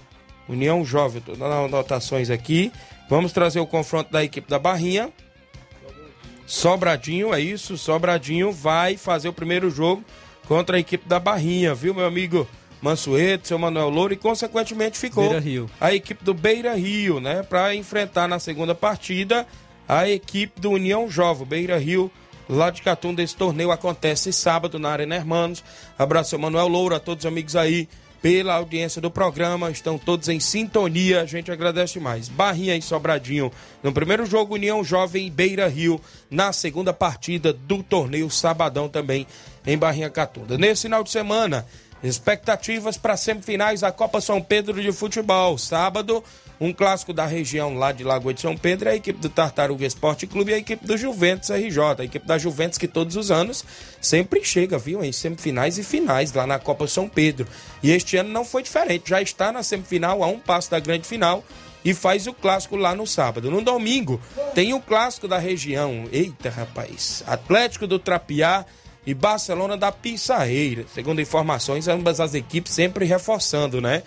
União Jovem, tô dando anotações aqui. Vamos trazer o confronto da equipe da Barrinha. Sobradinho, é isso? Sobradinho vai fazer o primeiro jogo contra a equipe da Barrinha, viu, meu amigo Mansueto, seu Manuel Louro, e consequentemente ficou Beira Rio. a equipe do Beira Rio, né, para enfrentar na segunda partida a equipe do União Jovem, Beira Rio, lá de Catunda. Esse torneio acontece sábado na Arena Hermanos. Abraço, seu Manuel Louro, a todos os amigos aí pela audiência do programa, estão todos em sintonia, a gente agradece mais. Barrinha e Sobradinho no primeiro jogo, União Jovem Beira Rio na segunda partida do torneio Sabadão também em Barrinha Catunda. Nesse final de semana, expectativas para semifinais da Copa São Pedro de Futebol. Sábado, um clássico da região lá de Lagoa de São Pedro, a equipe do Tartaruga Esporte Clube e a equipe do Juventus RJ, a equipe da Juventus que todos os anos sempre chega, viu, em semifinais e finais lá na Copa São Pedro. E este ano não foi diferente, já está na semifinal a um passo da grande final e faz o clássico lá no sábado. No domingo tem o clássico da região. Eita, rapaz. Atlético do Trapiá e Barcelona da Pissarreira. Segundo informações, ambas as equipes sempre reforçando, né?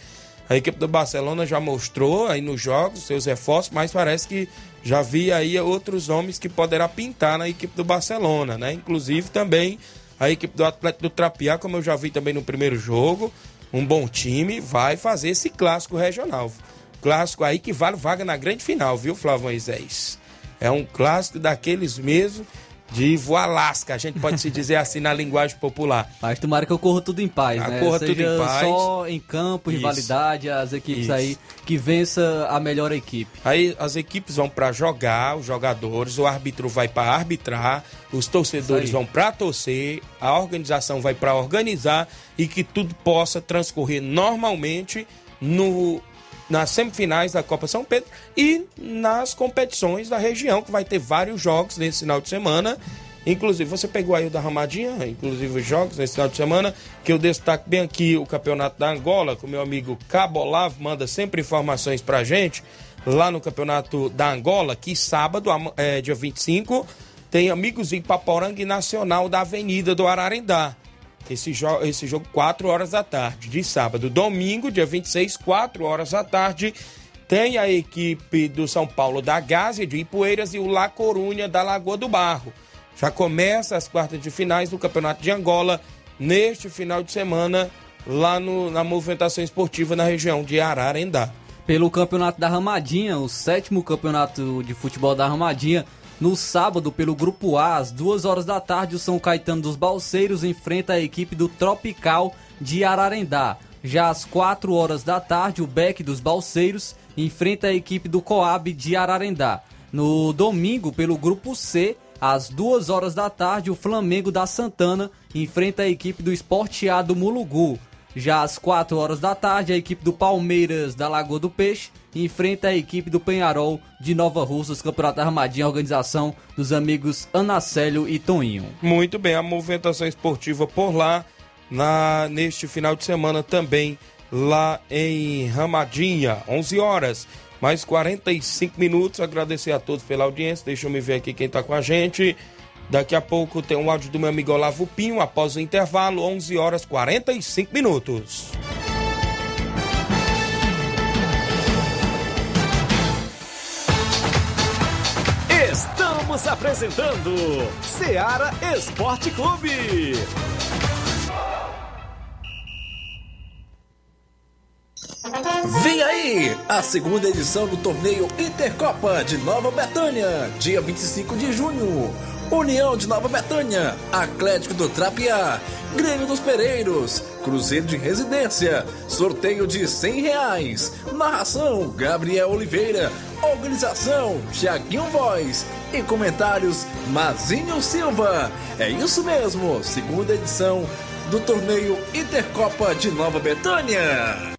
A equipe do Barcelona já mostrou aí nos jogos seus reforços, mas parece que já vi aí outros nomes que poderá pintar na equipe do Barcelona, né? Inclusive também a equipe do Atlético do Trapiá, como eu já vi também no primeiro jogo, um bom time, vai fazer esse clássico regional. Clássico aí que vale vaga na grande final, viu, Flávio Moisés? É um clássico daqueles mesmo de voalasca, a gente pode se dizer assim na linguagem popular. Mas tomara que ocorra tudo em paz, né? corra Seja tudo em paz. só em campo, Isso. rivalidade, as equipes Isso. aí que vença a melhor equipe. Aí as equipes vão para jogar, os jogadores, o árbitro vai para arbitrar, os torcedores vão para torcer, a organização vai para organizar e que tudo possa transcorrer normalmente no nas semifinais da Copa São Pedro e nas competições da região, que vai ter vários jogos nesse final de semana. Inclusive, você pegou aí o da Ramadinha, inclusive os jogos nesse final de semana, que eu destaco bem aqui o campeonato da Angola, com meu amigo Cabo Olavo, manda sempre informações pra gente, lá no campeonato da Angola, que sábado, é, dia 25, tem Amigos Ipaporanga e Nacional da Avenida do Ararendá. Esse, jo esse jogo, 4 horas da tarde, de sábado. Domingo, dia 26, 4 horas da tarde, tem a equipe do São Paulo da Gásia, de Ipueiras, e o La Corunha da Lagoa do Barro. Já começa as quartas de finais do Campeonato de Angola neste final de semana, lá no- na movimentação esportiva na região de Ararendá. Pelo campeonato da Ramadinha, o sétimo campeonato de futebol da Ramadinha, no sábado, pelo Grupo A, às duas horas da tarde, o São Caetano dos Balseiros enfrenta a equipe do Tropical de Ararendá. Já às 4 horas da tarde, o Beck dos Balseiros enfrenta a equipe do Coab de Ararendá. No domingo, pelo Grupo C, às 2 horas da tarde, o Flamengo da Santana enfrenta a equipe do Esporte A do Mulugu. Já às 4 horas da tarde, a equipe do Palmeiras da Lagoa do Peixe enfrenta a equipe do Penharol de Nova Russas, Campeonato Armadinha, organização dos amigos Anacélio e Toninho. Muito bem, a movimentação esportiva por lá, na, neste final de semana também, lá em Ramadinha, 11 horas, mais 45 minutos. Agradecer a todos pela audiência. Deixa eu me ver aqui quem está com a gente. Daqui a pouco tem um áudio do meu amigo Olavo Pinho, após o intervalo, 11 horas 45 minutos. Estamos apresentando Seara Esporte Clube. Vem aí a segunda edição do torneio Intercopa de Nova Betânia, dia 25 de junho. União de Nova Betânia, Atlético do Trapiá, Grêmio dos Pereiros, Cruzeiro de Residência, sorteio de 100 reais. Narração Gabriel Oliveira, organização Tiaguinho Voz e comentários Mazinho Silva. É isso mesmo, segunda edição do torneio Intercopa de Nova Betânia.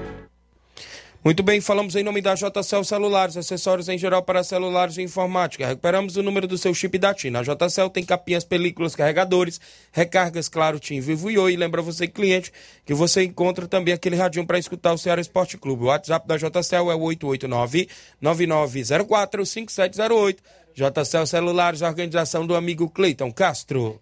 Muito bem, falamos em nome da JCL Celulares, acessórios em geral para celulares e informática. Recuperamos o número do seu chip da TIM. A JCL tem capinhas, películas, carregadores, recargas, claro, TIM, Vivo e Oi. Lembra você, cliente, que você encontra também aquele radinho para escutar o Ceará Esporte Clube. O WhatsApp da JCL é o 889-9904-5708. JCL Celulares, organização do amigo Cleiton Castro.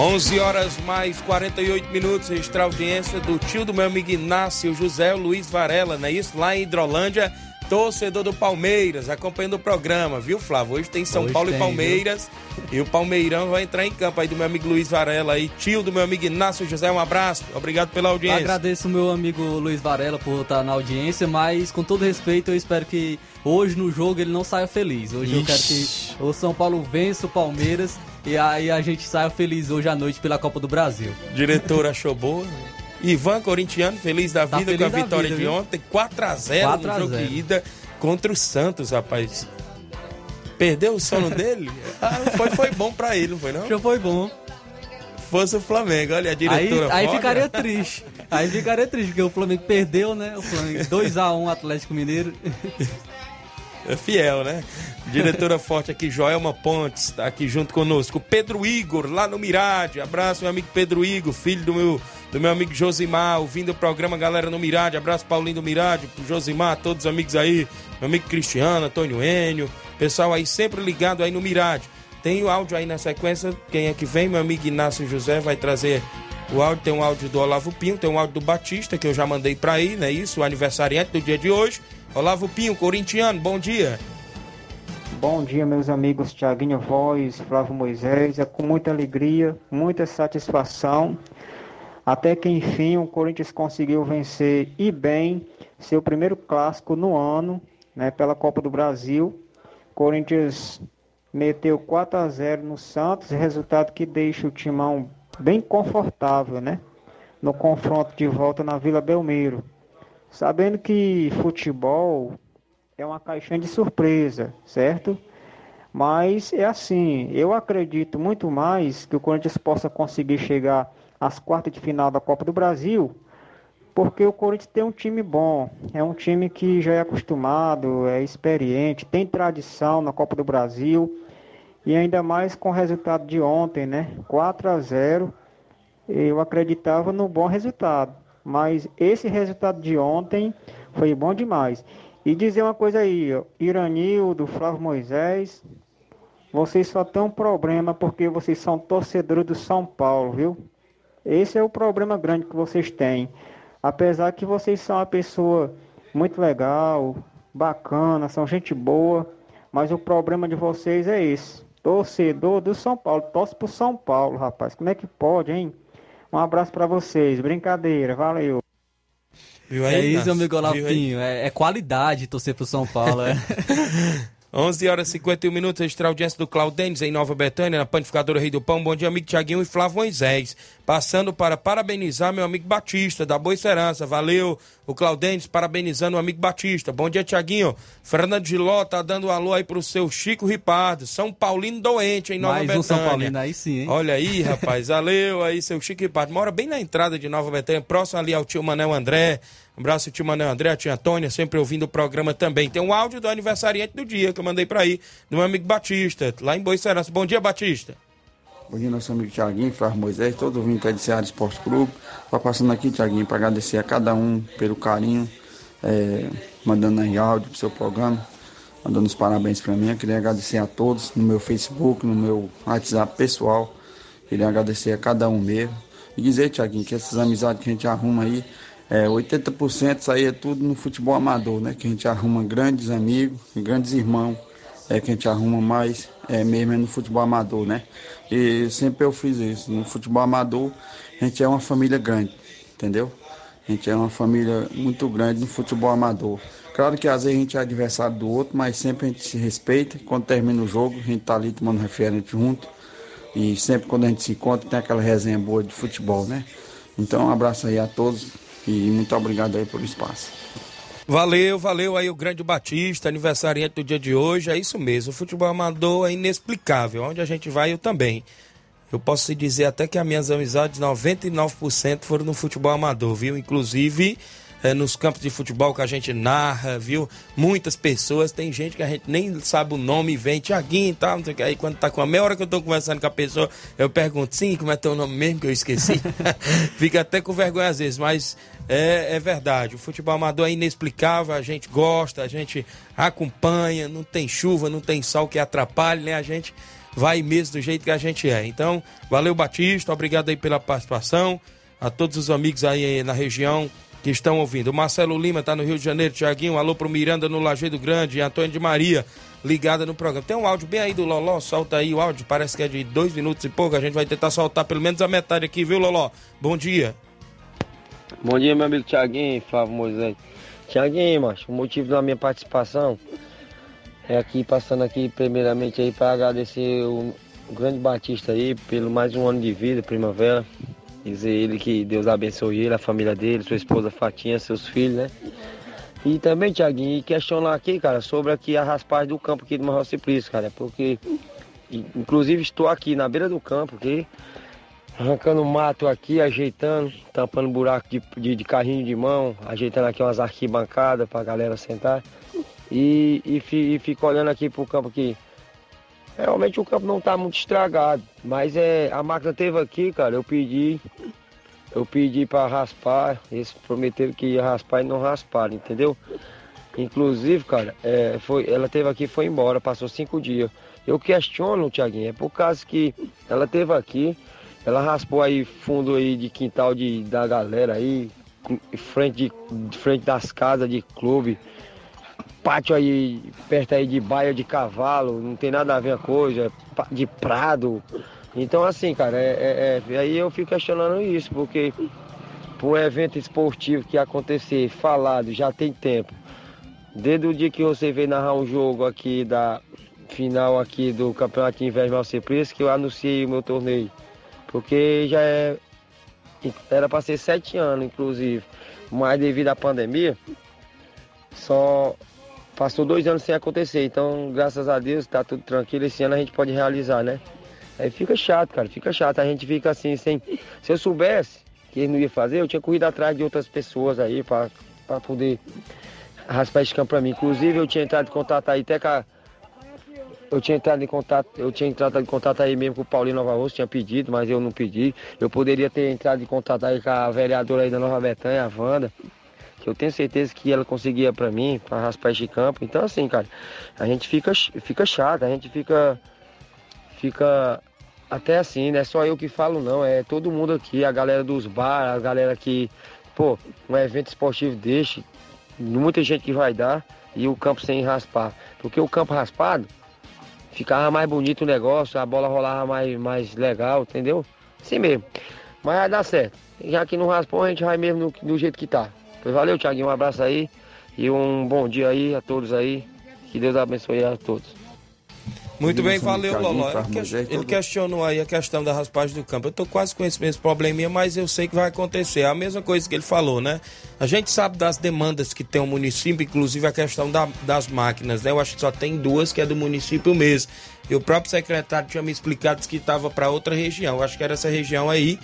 11 horas mais 48 minutos, extra audiência do tio do meu amigo Inácio José Luiz Varela, não é isso? Lá em Hidrolândia, torcedor do Palmeiras, acompanhando o programa, viu, Flávio? Hoje tem São Hoje Paulo tem, e Palmeiras e o Palmeirão vai entrar em campo aí do meu amigo Luiz Varela aí, tio do meu amigo Inácio José, um abraço, obrigado pela audiência. Agradeço o meu amigo Luiz Varela por estar na audiência, mas com todo respeito, eu espero que hoje no jogo ele não saia feliz. Hoje eu quero que o São Paulo vença o Palmeiras e aí a gente saia feliz hoje à noite pela Copa do Brasil. Diretor achou boa. Ivan, corintiano, feliz da Tá vida feliz com a vitória vida, de ontem. 4x0 4 no jogo 0. de ida contra o Santos, rapaz. Perdeu o sono dele? [LAUGHS] Ah, foi, foi bom pra ele, não foi não? Já foi bom. Fosse o Flamengo, olha a Aí, diretora aí fora. ficaria triste. Aí ficaria triste, porque o Flamengo perdeu, né? O Flamengo 2x1 Atlético Mineiro. [LAUGHS] É fiel, né? Diretora [LAUGHS] forte aqui, Joelma Pontes, tá aqui junto conosco. Pedro Igor, lá no Mirade. Abraço, meu amigo Pedro Igor, filho do meu, do meu amigo Josimar, ouvindo o programa Galera no Mirade. Abraço, Paulinho do Mirade, pro Josimar, todos os amigos aí. Meu amigo Cristiano, Antônio Enio. Pessoal aí sempre ligado aí no Mirade. Tem o áudio aí na sequência. Quem é que vem? Meu amigo Inácio José vai trazer o áudio. Tem um áudio do Olavo Pinho, tem um áudio do Batista, que eu já mandei pra aí, não é isso? O aniversariante do dia de hoje. Olavo Pinho, corintiano, bom dia. Bom dia, meus amigos Tiaguinho Voz, Flávio Moisés. É com muita alegria, muita satisfação. Até que enfim o Corinthians conseguiu vencer e bem seu primeiro clássico no ano, né, pela Copa do Brasil. Corinthians meteu 4 a 0 no Santos, resultado que deixa o timão bem confortável, né? No confronto de volta na Vila Belmiro. Sabendo que futebol é uma caixinha de surpresa, certo? Mas é assim, eu acredito muito mais que o Corinthians possa conseguir chegar às quartas de final da Copa do Brasil, porque o Corinthians tem um time bom, é um time que já é acostumado, é experiente, tem tradição na Copa do Brasil, e ainda mais com o resultado de ontem, né? 4 a 0 eu acreditava no bom resultado. Mas esse resultado de ontem foi bom demais. E dizer uma coisa aí, ó, Iranildo, Flávio Moisés, vocês só têm um problema porque vocês são torcedores do São Paulo, viu? Esse é o problema grande que vocês têm. Apesar que vocês são uma pessoa muito legal, bacana, são gente boa, mas o problema de vocês é esse. Torcedor do São Paulo, torce pro São Paulo, rapaz. Como é que pode, hein? Um abraço pra vocês. Brincadeira, valeu. Viu É isso, Inácio? amigo Olavo Viu aí? Pinho. É, é qualidade torcer pro São Paulo. É. [LAUGHS] 11 horas e 51 minutos, extra audiência do Claudênis em Nova Betânia, na Panificadora Rei do Pão. Bom dia, amigo Tiaguinho e Flávio Moisés. Passando para parabenizar meu amigo Batista, da Boa Esperança. Valeu, o Claudênis, parabenizando o amigo Batista. Bom dia, Tiaguinho. Fernando Giló tá dando um alô aí pro seu Chico Ripardo, São Paulino doente em Nova Mais Betânia. um São Paulino aí sim, hein? Olha aí, [LAUGHS] rapaz, valeu aí, seu Chico Ripardo. Mora bem na entrada de Nova Betânia, próximo ali ao tio Manel André. Um abraço, tio Manel André, a tia Antônia, sempre ouvindo o programa também. Tem um áudio do aniversariante do dia que eu mandei pra aí, do meu amigo Batista, lá em Boa Serança. Bom dia, Batista. Bom dia, nosso amigo Tiaguinho, Flávio Moisés, todo vindo é de Seara Esporte Clube. Tô passando aqui, Tiaguinho, para agradecer a cada um pelo carinho, é, mandando aí áudio pro seu programa, mandando os parabéns para mim. Eu queria agradecer a todos no meu Facebook, no meu WhatsApp pessoal. Queria agradecer a cada um mesmo. E dizer, Tiaguinho, que essas amizades que a gente arruma aí, é, 80% isso aí é tudo no futebol amador, né? Que a gente arruma grandes amigos, grandes irmãos, é que a gente arruma mais é, mesmo é no futebol amador, né? E sempre eu fiz isso. No futebol amador, a gente é uma família grande, entendeu? A gente é uma família muito grande no futebol amador. Claro que às vezes a gente é adversário do outro, mas sempre a gente se respeita. Quando termina o jogo, a gente tá ali tomando referente junto. E sempre quando a gente se encontra, tem aquela resenha boa de futebol, né? Então, um abraço aí a todos e muito obrigado aí pelo espaço. Valeu, valeu aí o grande Batista, aniversariante do dia de hoje. É isso mesmo, o futebol amador é inexplicável. Onde a gente vai, eu também. Eu posso dizer até que as minhas amizades, 99% foram no futebol amador, viu? Inclusive é, nos campos de futebol que a gente narra, viu? Muitas pessoas, tem gente que a gente nem sabe o nome vem, Tiaguinho e tal, não sei o que. Aí quando tá com a meia hora que eu tô conversando com a pessoa, eu pergunto, sim, como é teu nome mesmo que eu esqueci? [LAUGHS] Fica até com vergonha às vezes, mas é, é verdade. O futebol amador é inexplicável, a gente gosta, a gente acompanha, não tem chuva, não tem sol que atrapalhe, né? A gente vai mesmo do jeito que a gente é. Então, valeu Batista, obrigado aí pela participação. A todos os amigos aí na região que estão ouvindo. O Marcelo Lima está no Rio de Janeiro, Tiaguinho, alô pro Miranda no Lajeado Grande, Antônio de Maria ligada no programa. Tem um áudio bem aí do Loló, solta aí o áudio, parece que é de dois minutos e pouco, a gente vai tentar soltar pelo menos a metade aqui, viu Loló? Bom dia. Bom dia, meu amigo Tiaguinho, Flávio Moisés. Tiaguinho, macho, o motivo da minha participação é aqui, passando aqui primeiramente aí para agradecer o, grande Batista aí pelo mais um ano de vida, primavera. Dizer ele que Deus abençoe ele, a família dele, sua esposa Fatinha, seus filhos, né? E também, Tiaguinho, questionar aqui, cara, sobre aqui a raspagem do campo aqui do Marral Simplício, cara, porque inclusive estou aqui na beira do campo aqui, arrancando mato aqui, ajeitando, tampando buraco de, de, de carrinho de mão, ajeitando aqui umas arquibancadas pra galera sentar. E, e, e fico olhando aqui pro campo aqui. Realmente o campo não está muito estragado, mas é, a máquina teve aqui, cara, eu pedi, eu pedi para raspar, eles prometeram que ia raspar e não rasparam, entendeu? Inclusive, cara, é, foi, ela teve aqui foi embora, passou cinco dias. Eu questiono, Tiaguinho, é por causa que ela teve aqui, ela raspou aí fundo aí de quintal de, da galera aí, frente, de, frente das casas de clube, pátio aí, perto aí de baia de cavalo, não tem nada a ver a coisa, de prado. Então assim, cara, é, é, é aí eu fico questionando isso, porque um evento esportivo que acontecer falado já tem tempo. Desde o dia que você veio narrar um jogo aqui da final aqui do Campeonato Inverno isso que eu anunciei o meu torneio. Porque já é. Era para ser sete anos, inclusive. Mas devido à pandemia, só passou dois anos sem acontecer. Então, graças a Deus, tá tudo tranquilo. Esse ano a gente pode realizar, né? Aí fica chato, cara, fica chato. A gente fica assim, sem. Se eu soubesse que ele não ia fazer, eu tinha corrido atrás de outras pessoas aí para poder raspar esse campo pra mim. Inclusive, eu tinha entrado em contato aí até com a. Eu tinha entrado em contato, eu tinha entrado em contato aí mesmo com o Paulinho Nova Rosa, tinha pedido, mas eu não pedi. Eu poderia ter entrado em contato aí com a vereadora aí da Nova Betânia, a Wanda que eu tenho certeza que ela conseguia para mim, para raspar esse campo. Então assim, cara, a gente fica, fica chato, a gente fica, fica até assim, não é só eu que falo não, é todo mundo aqui, a galera dos bar, a galera que, pô, um evento esportivo deixa, muita gente que vai dar e o campo sem raspar. Porque o campo raspado ficava mais bonito o negócio, a bola rolava mais, mais legal, entendeu? Assim mesmo. Mas vai dar certo. Já que não raspou, a gente vai mesmo no, do jeito que tá. Pois valeu, Thiaguinho, um abraço aí e um bom dia aí a todos aí. Que Deus abençoe a todos. Muito bem, valeu, Loló. Ele, questionou aí a questão da raspagem do campo. Eu tô quase com esse mesmo probleminha, mas eu sei que vai acontecer. É a mesma coisa que ele falou, né? A gente sabe das demandas que tem o município, inclusive a questão da, das máquinas, né? Eu acho que só tem duas, que é do município mesmo. E o próprio secretário tinha me explicado que estava para outra região. Eu acho que era essa região aí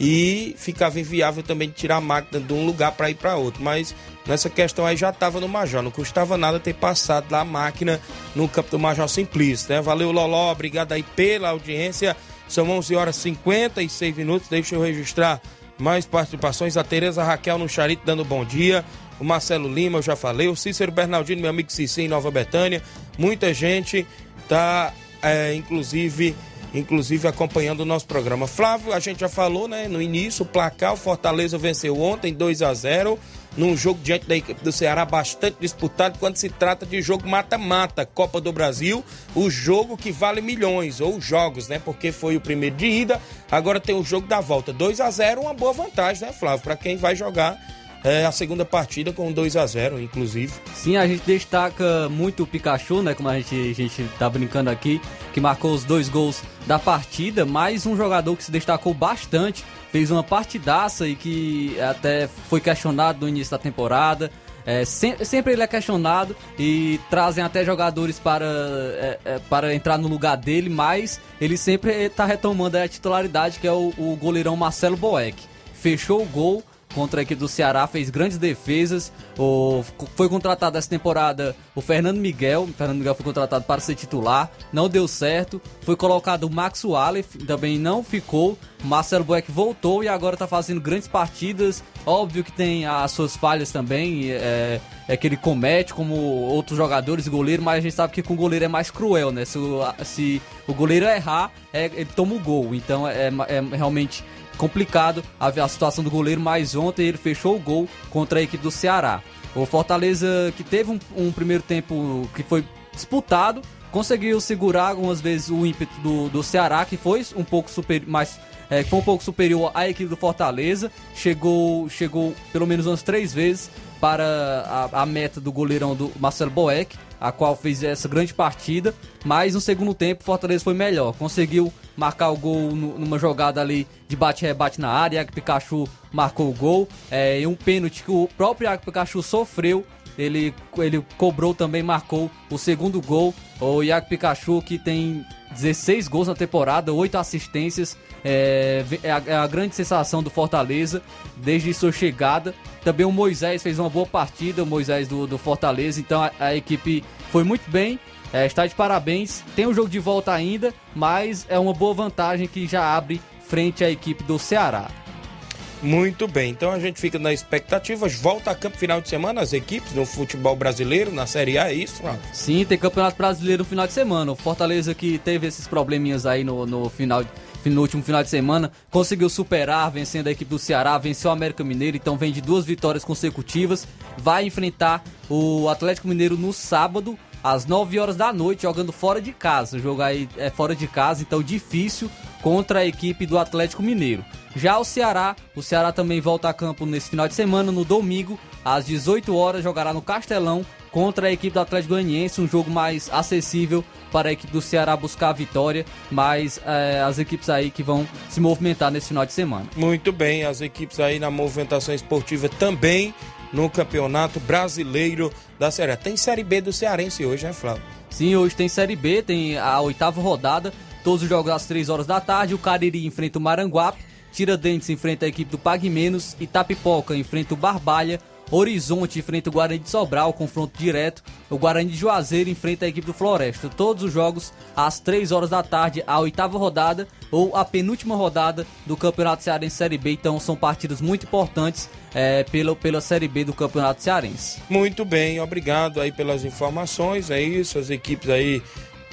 e ficava inviável também de tirar a máquina de um lugar para ir para outro. Mas nessa questão aí já estava no Major, não custava nada ter passado lá a máquina no campo do Major Simplício, né? Valeu, Loló, obrigado aí pela audiência. São 11 horas e 56 minutos. Deixa eu registrar mais participações. A Tereza Raquel no Charito dando bom dia. O Marcelo Lima, eu já falei. O Cícero Bernardino, meu amigo Cici em Nova Betânia. Muita gente tá, é, inclusive inclusive acompanhando o nosso programa. Flávio, a gente já falou, né, no início, o placar, o Fortaleza venceu ontem 2 a 0 num jogo diante da equipe do Ceará bastante disputado quando se trata de jogo mata-mata, Copa do Brasil, o jogo que vale milhões, ou jogos, né? Porque foi o primeiro de ida, agora tem o jogo da volta. 2 a 0 uma boa vantagem, né, Flávio, para quem vai jogar é, a segunda partida com 2 a 0 inclusive. Sim, a gente destaca muito o Pikachu, né? Como a gente, a gente tá brincando aqui, que marcou os dois gols da partida, mais um jogador que se destacou bastante, fez uma partidaça e que até foi questionado no início da temporada. É, sempre, sempre, ele é questionado e trazem até jogadores para, é, é, para entrar no lugar dele, mas ele sempre está retomando a titularidade, que é o, o goleirão Marcelo Boeck. Fechou o gol contra a equipe do Ceará, fez grandes defesas. O, foi contratado essa temporada o Fernando Miguel. O Fernando Miguel foi contratado para ser titular, não deu certo. Foi colocado o Max Wallace, também não ficou. Marcelo Boeck voltou e agora está fazendo grandes partidas. Óbvio que tem as suas falhas também, é, é que ele comete como outros jogadores goleiro, mas a gente sabe que com o goleiro é mais cruel, né? Se o, se o goleiro errar, é, ele toma o gol. Então é, é realmente complicado a, situação do goleiro, mas ontem ele fechou o gol contra a equipe do Ceará. O Fortaleza, que teve um, um primeiro tempo que foi disputado, conseguiu segurar algumas vezes o ímpeto do, do Ceará, que foi um pouco super, mais é, foi um pouco superior à equipe do Fortaleza. Chegou, chegou pelo menos umas três vezes para a, a meta do goleirão do Marcelo Boeck, a qual fez essa grande partida. Mas no segundo tempo, o Fortaleza foi melhor. Conseguiu marcar o gol numa jogada ali de bate-rebate na área. Iago Pikachu marcou o gol. É, e um pênalti que o próprio Iago Pikachu sofreu. Ele, ele cobrou também, marcou o segundo gol. O Iago Pikachu, que tem 16 gols na temporada, 8 assistências. É, é, a, é, a, grande sensação do Fortaleza desde sua chegada. Também o Moisés fez uma boa partida, o Moisés do, do Fortaleza. Então a, a equipe foi muito bem. É, está de parabéns. Tem o jogo de volta ainda, mas é uma boa vantagem que já abre frente à equipe do Ceará. Muito bem, então a gente fica na expectativa. Volta a campo final de semana as equipes no futebol brasileiro, na Série A, é isso? Sim, tem campeonato brasileiro no final de semana. O Fortaleza que teve esses probleminhas aí no, no final no último final de semana, conseguiu superar, vencendo a equipe do Ceará, venceu o América Mineiro, então vem de duas vitórias consecutivas. Vai enfrentar o Atlético Mineiro no sábado, às 9 horas da noite, jogando fora de casa. O jogo aí é fora de casa, então difícil contra a equipe do Atlético Mineiro. Já o Ceará, o Ceará também volta a campo nesse final de semana, no domingo, às 18 horas, jogará no Castelão contra a equipe do Atlético Goianiense, um jogo mais acessível para a equipe do Ceará buscar a vitória, mas é, as equipes aí que vão se movimentar nesse final de semana. Muito bem, as equipes aí na movimentação esportiva também no Campeonato Brasileiro da Série A. Tem Série B do Cearense hoje, né, Flávio? Sim, hoje tem Série B, tem a oitava rodada, todos os jogos às 3 horas da tarde. O Cariri enfrenta o Maranguape, Tiradentes enfrenta a equipe do Pague Menos, Itapipoca enfrenta o Barbalha, Horizonte enfrenta o Guarani de Sobral, confronto direto. O Guarani de Juazeiro enfrenta a equipe do Floresta. Todos os jogos às 3 horas da tarde, a oitava rodada ou a penúltima rodada do Campeonato Cearense Série B. Então são partidas muito importantes é, pela, pela Série B do Campeonato Cearense. Muito bem, obrigado aí pelas informações. É isso, as equipes aí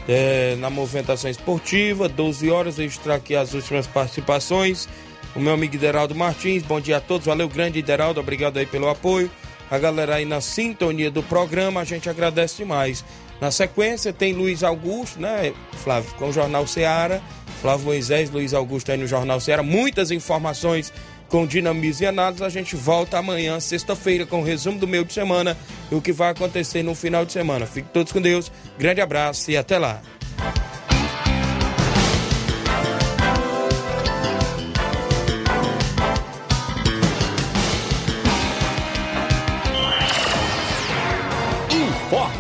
é, na movimentação esportiva. 12 horas, registrar aqui as últimas participações o meu amigo Ideraldo Martins. Bom dia a todos, valeu grande Ideraldo, obrigado aí pelo apoio. A galera aí na sintonia do programa, a gente agradece demais. Na sequência tem Luiz Augusto, né, Flávio, com o Jornal Seara. Flávio Moisés, Luiz Augusto aí no Jornal Seara. Muitas informações com dinamismo e análise. A gente volta amanhã, sexta-feira, com o resumo do meio de semana e o que vai acontecer no final de semana. Fiquem todos com Deus, grande abraço e até lá.